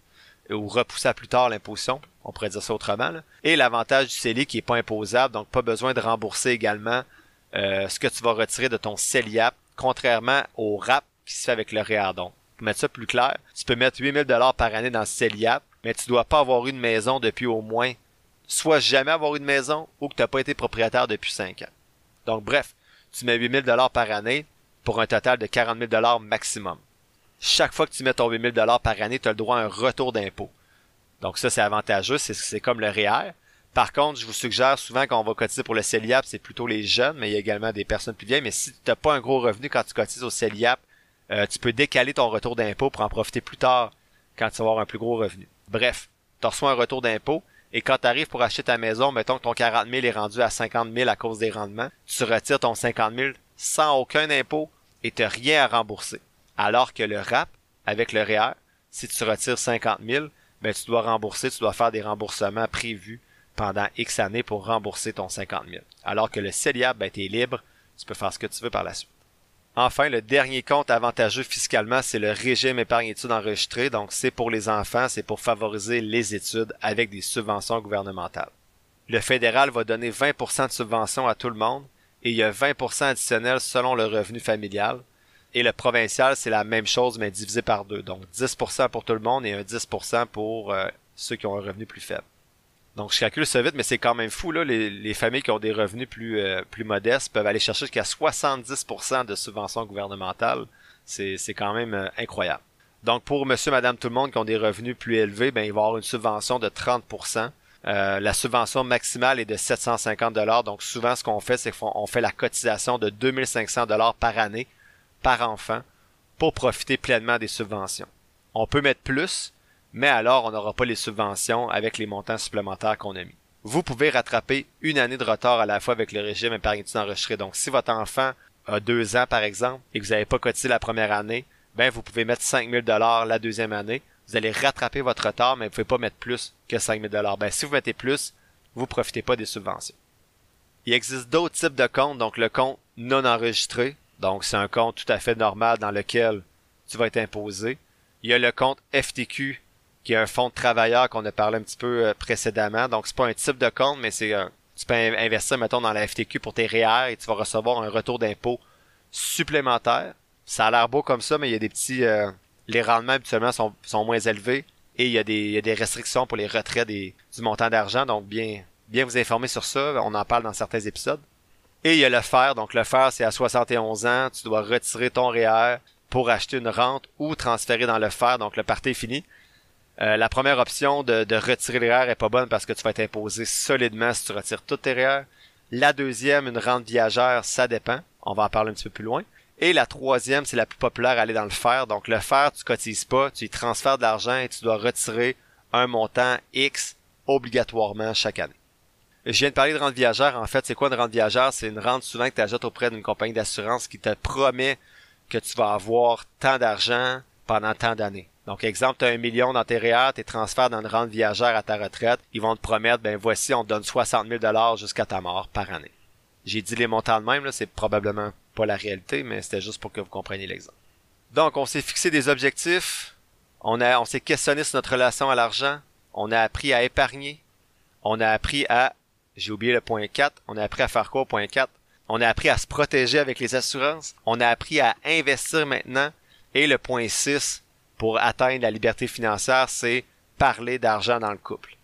ou repousser à plus tard l'imposition, on pourrait dire ça autrement, et l'avantage du CELI qui est pas imposable, donc pas besoin de rembourser également euh, ce que tu vas retirer de ton CELIAP, contrairement au RAP qui se fait avec le REER. Donc, pour mettre ça plus clair, tu peux mettre 8000 dollars par année dans le CELIAP, mais tu dois pas avoir eu de maison depuis au moins soit jamais avoir eu de maison ou que tu n'as pas été propriétaire depuis 5 ans. Donc bref, tu mets 8000 dollars par année pour un total de 40 000 dollars maximum. Chaque fois que tu mets ton 8000 dollars par année, tu as le droit à un retour d'impôt. Donc ça, c'est avantageux, c'est comme le REER. Par contre, je vous suggère souvent quand on va cotiser pour le CELIAP, c'est plutôt les jeunes, mais il y a également des personnes plus vieilles. Mais si tu n'as pas un gros revenu quand tu cotises au CELIAP, euh, tu peux décaler ton retour d'impôt pour en profiter plus tard quand tu vas avoir un plus gros revenu. Bref, tu reçois un retour d'impôt et quand tu arrives pour acheter ta maison, mettons que ton 40 000 est rendu à 50 000 à cause des rendements, tu retires ton 50 000 sans aucun impôt et tu rien à rembourser. Alors que le RAP, avec le REER, si tu retires 50 000, ben, tu dois rembourser, tu dois faire des remboursements prévus pendant X années pour rembourser ton 50 000. Alors que le CELIAP, ben, tu es libre, tu peux faire ce que tu veux par la suite. Enfin, le dernier compte avantageux fiscalement, c'est le régime épargne-études enregistré. Donc, c'est pour les enfants, c'est pour favoriser les études avec des subventions gouvernementales. Le fédéral va donner 20% de subventions à tout le monde et il y a 20% additionnel selon le revenu familial. Et le provincial, c'est la même chose, mais divisé par deux. Donc, 10% pour tout le monde et un 10% pour euh, ceux qui ont un revenu plus faible. Donc je calcule ça vite, mais c'est quand même fou. Les, familles qui ont des revenus plus euh, modestes peuvent aller chercher jusqu'à 70% de subventions gouvernementales. C'est c'est quand même euh, incroyable. Donc pour Monsieur, Madame, tout le monde qui ont des revenus plus élevés, ben il va avoir une subvention de 30%. Euh, la subvention maximale est de 750 dollars. Donc souvent ce qu'on fait, c'est qu'on fait la cotisation de 2500 dollars par année par enfant pour profiter pleinement des subventions. on peut mettre plus, mais alors on n'aura pas les subventions avec les montants supplémentaires qu'on a mis. Vous pouvez rattraper une année de retard à la fois avec le régime épargne enregistré. Donc si votre enfant a deux ans par exemple et que vous n'avez pas cotisé la première année, ben vous pouvez mettre 5000 dollars la deuxième année. Vous allez rattraper votre retard, mais vous pouvez pas mettre plus que 5000 dollars. Ben si vous mettez plus, vous profitez pas des subventions. Il existe d'autres types de comptes, donc le compte non enregistré, donc c'est un compte tout à fait normal dans lequel tu vas être imposé. Il y a le compte FTQ qui est un fonds de travailleurs qu'on a parlé un petit peu euh, précédemment. Donc c'est pas un type de compte, mais c'est euh, tu peux investir mettons dans la FTQ pour tes REER et tu vas recevoir un retour d'impôt supplémentaire. Ça a l'air beau comme ça, mais il y a des petits euh, les rendements habituellement sont, sont moins élevés et il y, a des, il y a des restrictions pour les retraits des, du montant d'argent. Donc bien bien vous informer sur ça, on en parle dans certains épisodes. Et il y a le fer, donc le fer c'est à 71 ans, tu dois retirer ton REER pour acheter une rente ou transférer dans le fer, donc le parti est fini. Euh, la première option de, retirer les est pas bonne parce que tu vas être imposé solidement si tu retires toutes tes. La deuxième, une rente viagère, ça dépend. On va en parler un petit peu plus loin. Et la troisième, c'est la plus populaire, aller dans le fer. Donc le fer, tu cotises pas, tu y transfères de l'argent et tu dois retirer un montant X obligatoirement chaque année. Je viens de parler de rente viagère. En fait, c'est quoi une rente viagère? C'est une rente souvent que tu achètes auprès d'une compagnie d'assurance qui te promet que tu vas avoir tant d'argent pendant tant d'années. Donc, exemple, tu as un million dans tes REER, tes transferts dans une rente viagère à ta retraite, ils vont te promettre, ben voici, on te donne 60 000 dollars jusqu'à ta mort par année. J'ai dit les montants de même, c'est probablement pas la réalité, mais c'était juste pour que vous compreniez l'exemple. Donc, on s'est fixé des objectifs, on a, on s'est questionné sur notre relation à l'argent, on a appris à épargner, on a appris à, j'ai oublié le point 4, on a appris à faire quoi au point 4? On a appris à se protéger avec les assurances, on a appris à investir maintenant, et le point 6, pour atteindre la liberté financière, c'est parler d'argent dans le couple.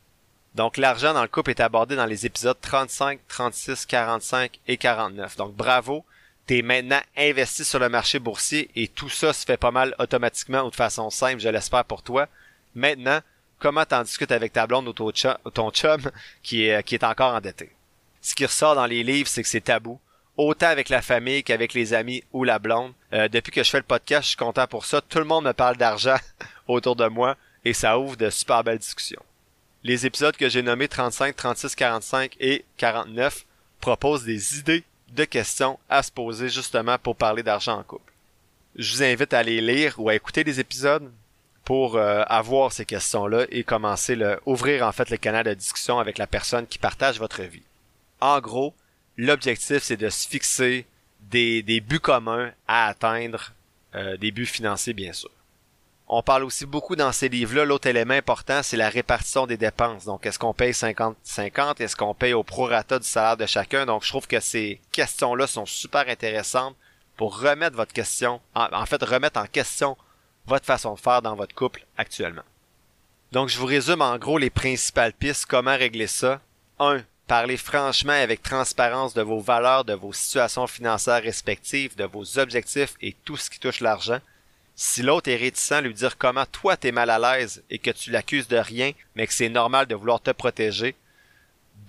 Donc l'argent dans le couple est abordé dans les épisodes 35, 36, 45 et 49. Donc bravo, t'es maintenant investi sur le marché boursier et tout ça se fait pas mal automatiquement ou de façon simple, je l'espère pour toi. Maintenant, comment t'en discutes avec ta blonde ou ton chum, qui, est, qui est encore endetté? Ce qui ressort dans les livres, c'est que c'est tabou autant avec la famille qu'avec les amis ou la blonde. Euh, depuis que je fais le podcast, je suis content pour ça. Tout le monde me parle d'argent autour de moi et ça ouvre de super belles discussions. Les épisodes que j'ai nommés 35, 36, 45 et 49 proposent des idées de questions à se poser justement pour parler d'argent en couple. Je vous invite à les lire ou à écouter les épisodes pour euh, avoir ces questions-là et commencer le ouvrir en fait le canal de discussion avec la personne qui partage votre vie. En gros, l'objectif, c'est de se fixer des, des, buts communs à atteindre, euh, des buts financiers, bien sûr. On parle aussi beaucoup dans ces livres-là, l'autre élément important, c'est la répartition des dépenses. Donc, est-ce qu'on paye 50-50? Est-ce qu'on paye au prorata du salaire de chacun? Donc, je trouve que ces questions-là sont super intéressantes pour remettre votre question, en, en fait, remettre en question votre façon de faire dans votre couple actuellement. Donc, je vous résume en gros les principales pistes, comment régler ça? 1. Parlez franchement et avec transparence de vos valeurs, de vos situations financières respectives, de vos objectifs et tout ce qui touche l'argent. Si l'autre est réticent, lui dire comment toi t'es mal à l'aise et que tu l'accuses de rien, mais que c'est normal de vouloir te protéger.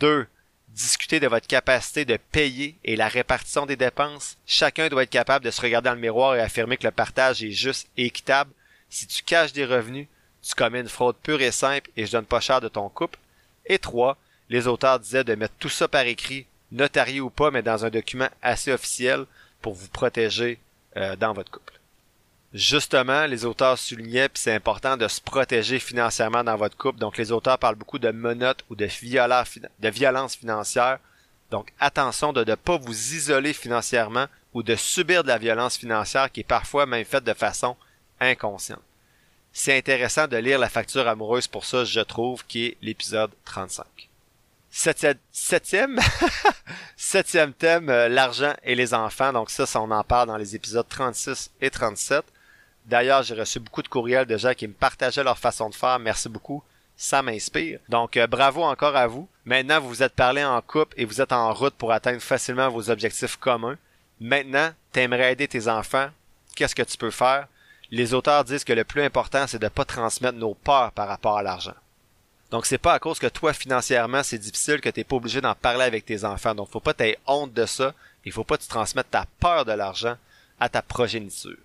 2. Discuter de votre capacité de payer et la répartition des dépenses. Chacun doit être capable de se regarder dans le miroir et affirmer que le partage est juste et équitable. Si tu caches des revenus, tu commets une fraude pure et simple et je donne pas cher de ton couple. Et 3 les auteurs disaient de mettre tout ça par écrit, notarié ou pas, mais dans un document assez officiel pour vous protéger euh, dans votre couple. Justement, les auteurs soulignaient, puis c'est important de se protéger financièrement dans votre couple. Donc, les auteurs parlent beaucoup de menottes ou de, de violence financière. Donc, attention de ne pas vous isoler financièrement ou de subir de la violence financière qui est parfois même faite de façon inconsciente. C'est intéressant de lire la facture amoureuse pour ça, je trouve, qui est l'épisode 35. Septième, thème, euh, l'argent et les enfants. Donc ça, ça, on en parle dans les épisodes 36 et 37. D'ailleurs, j'ai reçu beaucoup de courriels de gens qui me partageaient leur façon de faire. Merci beaucoup. Ça m'inspire. Donc, euh, bravo encore à vous. Maintenant, vous vous êtes parlé en couple et vous êtes en route pour atteindre facilement vos objectifs communs. Maintenant, t'aimerais aider tes enfants. Qu'est-ce que tu peux faire? Les auteurs disent que le plus important, c'est de ne pas transmettre nos peurs par rapport à l'argent. Donc c'est pas à cause que toi financièrement c'est difficile que t'es pas obligé d'en parler avec tes enfants. Donc faut pas t'aies honte de ça. Il faut pas que tu ta peur de l'argent à ta progéniture.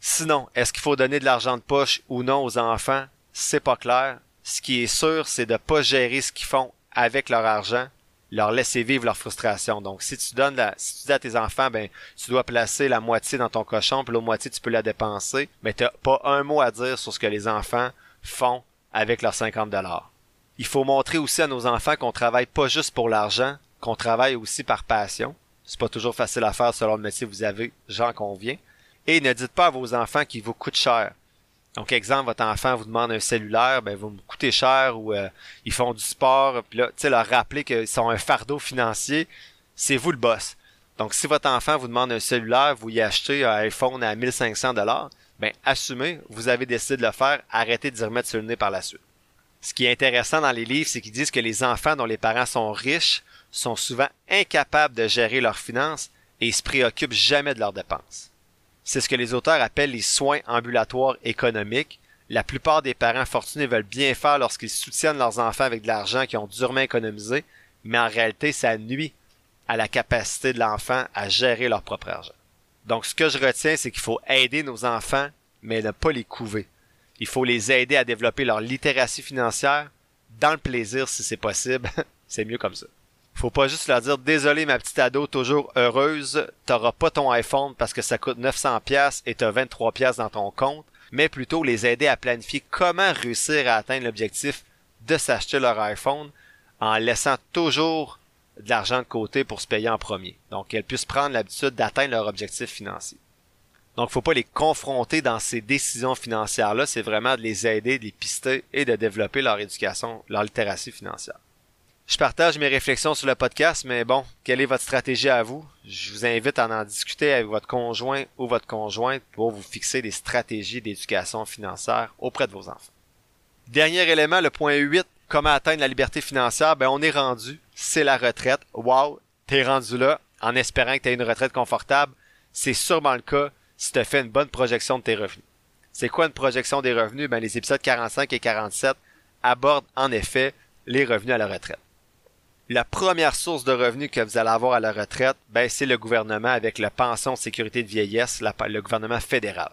Sinon, est-ce qu'il faut donner de l'argent de poche ou non aux enfants? C'est pas clair. Ce qui est sûr, c'est de pas gérer ce qu'ils font avec leur argent, leur laisser vivre leur frustration. Donc, si tu donnes la, si tu dis à tes enfants, ben, tu dois placer la moitié dans ton cochon, puis l'autre moitié, tu peux la dépenser, mais t'as pas un mot à dire sur ce que les enfants font avec leurs 50 dollars. Il faut montrer aussi à nos enfants qu'on travaille pas juste pour l'argent, qu'on travaille aussi par passion. C'est pas toujours facile à faire selon le métier que vous avez, j'en conviens. Et ne dites pas à vos enfants qu'ils vous coûtent cher. Donc, exemple, votre enfant vous demande un cellulaire, ben vous me coûtez cher ou euh, ils font du sport, puis là, tu sais, leur rappeler qu'ils sont un fardeau financier, c'est vous le boss. Donc, si votre enfant vous demande un cellulaire, vous y achetez un iPhone à 1500 dollars, ben assumez, vous avez décidé de le faire, arrêtez de remettre sur le nez par la suite. Ce qui est intéressant dans les livres, c'est qu'ils disent que les enfants dont les parents sont riches sont souvent incapables de gérer leurs finances et se préoccupent jamais de leurs dépenses. C'est ce que les auteurs appellent les soins ambulatoires économiques. La plupart des parents fortunés veulent bien faire lorsqu'ils soutiennent leurs enfants avec de l'argent qu'ils ont durement économisé, mais en réalité, ça nuit à la capacité de l'enfant à gérer leur propre argent. Donc, ce que je retiens, c'est qu'il faut aider nos enfants, mais ne pas les couver. Il faut les aider à développer leur littératie financière, dans le plaisir si c'est possible. c'est mieux comme ça. Faut pas juste leur dire désolé ma petite ado toujours heureuse, t'auras pas ton iPhone parce que ça coûte 900 pièces et t'as 23 pièces dans ton compte, mais plutôt les aider à planifier comment réussir à atteindre l'objectif de s'acheter leur iPhone en laissant toujours de l'argent de côté pour se payer en premier. Donc qu'elles puissent prendre l'habitude d'atteindre leur objectif financier. Donc faut pas les confronter dans ces décisions financières là, c'est vraiment de les aider, de les pister et de développer leur éducation, leur littératie financière. Je partage mes réflexions sur le podcast, mais bon, quelle est votre stratégie à vous? Je vous invite à en discuter avec votre conjoint ou votre conjointe pour vous fixer des stratégies d'éducation financière auprès de vos enfants. Dernier élément, le point 8, comment atteindre la liberté financière? Ben, on est rendu. C'est la retraite. Wow! T'es rendu là en espérant que tu aies une retraite confortable. C'est sûrement le cas si tu as fait une bonne projection de tes revenus. C'est quoi une projection des revenus? Ben, les épisodes 45 et 47 abordent en effet les revenus à la retraite la première source de revenus que vous allez avoir à la retraite, ben, c'est le gouvernement avec la pension de sécurité de vieillesse, le gouvernement fédéral.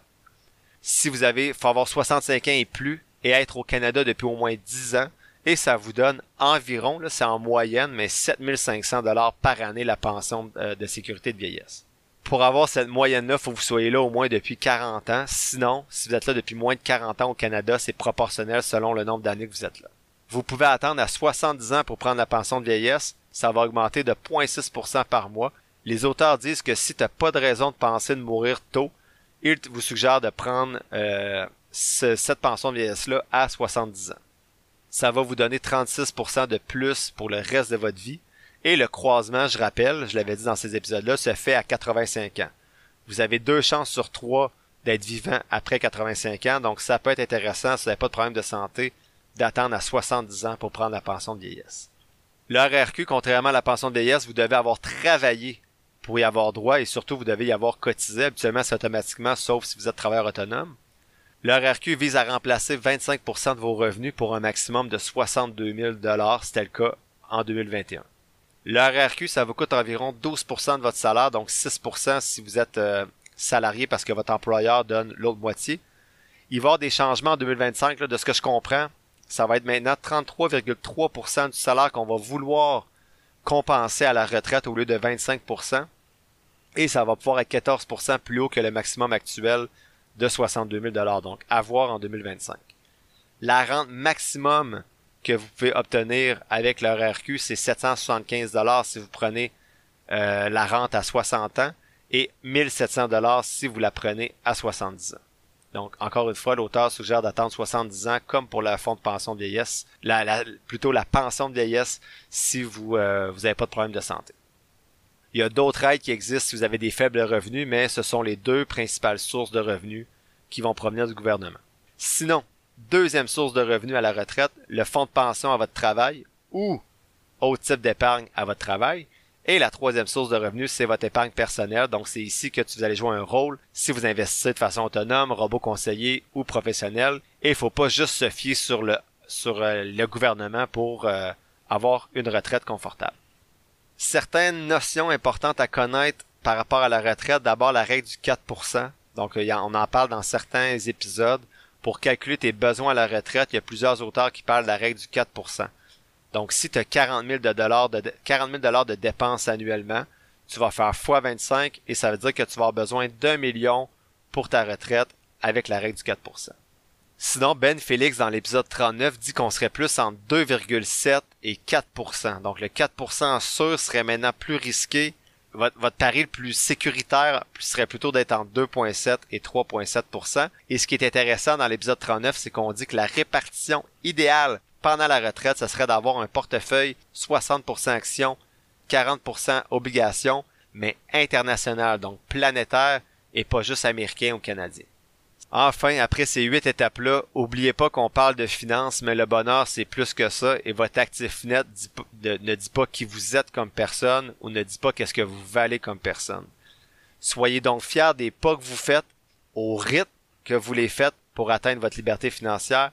Si vous avez, faut avoir 65 ans et plus et être au Canada depuis au moins 10 ans, et ça vous donne environ, c'est en moyenne, mais 7500 dollars par année la pension euh, de sécurité de vieillesse. Pour avoir cette moyenne-là, faut que vous soyez là au moins depuis 40 ans. Sinon, si vous êtes là depuis moins de 40 ans au Canada, c'est proportionnel selon le nombre d'années que vous êtes là vous pouvez attendre à 70 ans pour prendre la pension de vieillesse. Ça va augmenter de 0,6% par mois. Les auteurs disent que si tu n'as pas de raison de penser de mourir tôt, ils vous suggèrent de prendre euh, cette pension de vieillesse-là à 70 ans. Ça va vous donner 36% de plus pour le reste de votre vie. Et le croisement, je rappelle, je l'avais dit dans ces épisodes-là, se fait à 85 ans. Vous avez deux chances sur trois d'être vivant après 85 ans, donc ça peut être intéressant si vous n'avez pas de problème de santé d'attendre à 70 ans pour prendre la pension de vieillesse. Le RRQ, contrairement à la pension de vieillesse, vous devez avoir travaillé pour y avoir droit et surtout vous devez y avoir cotisé. Habituellement, c'est automatiquement, sauf si vous êtes travailleur autonome. Le RRQ vise à remplacer 25% de vos revenus pour un maximum de 62 000 c'était le cas en 2021. Le RRQ, ça vous coûte environ 12% de votre salaire, donc 6% si vous êtes euh, salarié parce que votre employeur donne l'autre moitié. Il va y avoir des changements en 2025, de ce que je comprends ça va être maintenant 33,3% du salaire qu'on va vouloir compenser à la retraite au lieu de 25%. Et ça va pouvoir être 14% plus haut que le maximum actuel de 62 000 donc à voir en 2025. La rente maximum que vous pouvez obtenir avec le RRQ, c'est 775 si vous prenez euh, la rente à 60 ans et 1700 si vous la prenez à 70 ans. Donc, encore une fois, l'auteur suggère d'attendre 70 ans, comme pour le fonds de pension de vieillesse, la, plutôt la pension de vieillesse si vous euh, vous n'avez pas de problème de santé. Il y a d'autres aides qui existent si vous avez des faibles revenus, mais ce sont les deux principales sources de revenus qui vont provenir du gouvernement. Sinon, deuxième source de revenus à la retraite, le fonds de pension à votre travail ou autre type d'épargne à votre travail, et la troisième source de revenus, c'est votre épargne personnelle. Donc, c'est ici que vous allez jouer un rôle si vous investissez de façon autonome, robot conseiller ou professionnel. Et il faut pas juste se fier sur le, euh, gouvernement pour euh, avoir une retraite confortable. Certaines notions importantes à connaître par rapport à la retraite. D'abord, la règle du 4%. Donc, on en parle dans certains épisodes. Pour calculer tes besoins à la retraite, il y a plusieurs auteurs qui parlent de la règle du 4%. Donc, si tu as 40 000 de dollars de, 40 000 dollars de dépenses annuellement, tu vas faire x 25 et ça veut dire que tu vas avoir besoin d'un million pour ta retraite avec la règle du 4%. Sinon, Ben Félix, dans l'épisode 39, dit qu'on serait plus entre 2,7 et 4%. Donc, le 4% sûr serait maintenant plus risqué. Votre, votre pari le plus sécuritaire serait plutôt d'être entre 2,7 et 3,7%. Et ce qui est intéressant dans l'épisode 39, c'est qu'on dit que la répartition idéale pendant la retraite, ce serait d'avoir un portefeuille 60% actions, 40% obligations, mais international, donc planétaire et pas juste américain ou canadien. Enfin, après ces huit étapes-là, oubliez pas qu'on parle de finances, mais le bonheur, c'est plus que ça, et votre actif net ne dit pas qui vous êtes comme personne, ou ne dit pas qu'est-ce que vous valez comme personne. Soyez donc fiers des pas que vous faites, au rythme que vous les faites pour atteindre votre liberté financière,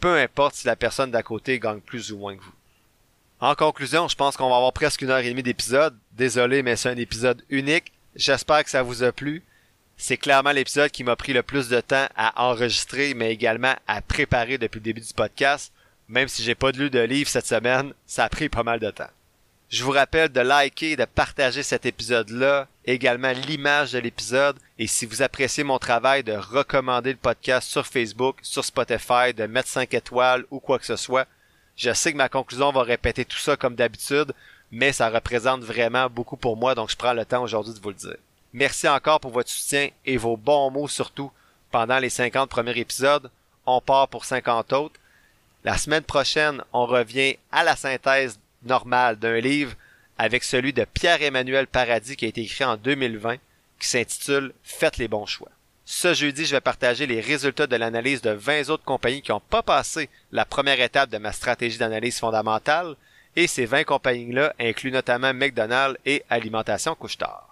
peu importe si la personne d'à côté gagne plus ou moins que vous. En conclusion, je pense qu'on va avoir presque une heure et demie d'épisode. Désolé, mais c'est un épisode unique. J'espère que ça vous a plu. C'est clairement l'épisode qui m'a pris le plus de temps à enregistrer, mais également à préparer depuis le début du podcast. Même si j'ai pas lu de livre cette semaine, ça a pris pas mal de temps. Je vous rappelle de liker et de partager cet épisode-là, également l'image de l'épisode, et si vous appréciez mon travail, de recommander le podcast sur Facebook, sur Spotify, de mettre 5 étoiles ou quoi que ce soit. Je sais que ma conclusion va répéter tout ça comme d'habitude, mais ça représente vraiment beaucoup pour moi, donc je prends le temps aujourd'hui de vous le dire. Merci encore pour votre soutien et vos bons mots surtout pendant les 50 premiers épisodes. On part pour 50 autres. La semaine prochaine, on revient à la synthèse normale d'un livre avec celui de Pierre-Emmanuel Paradis qui a été écrit en 2020 qui s'intitule Faites les bons choix. Ce jeudi, je vais partager les résultats de l'analyse de 20 autres compagnies qui n'ont pas passé la première étape de ma stratégie d'analyse fondamentale et ces 20 compagnies-là incluent notamment McDonald's et Alimentation Couche-Tard.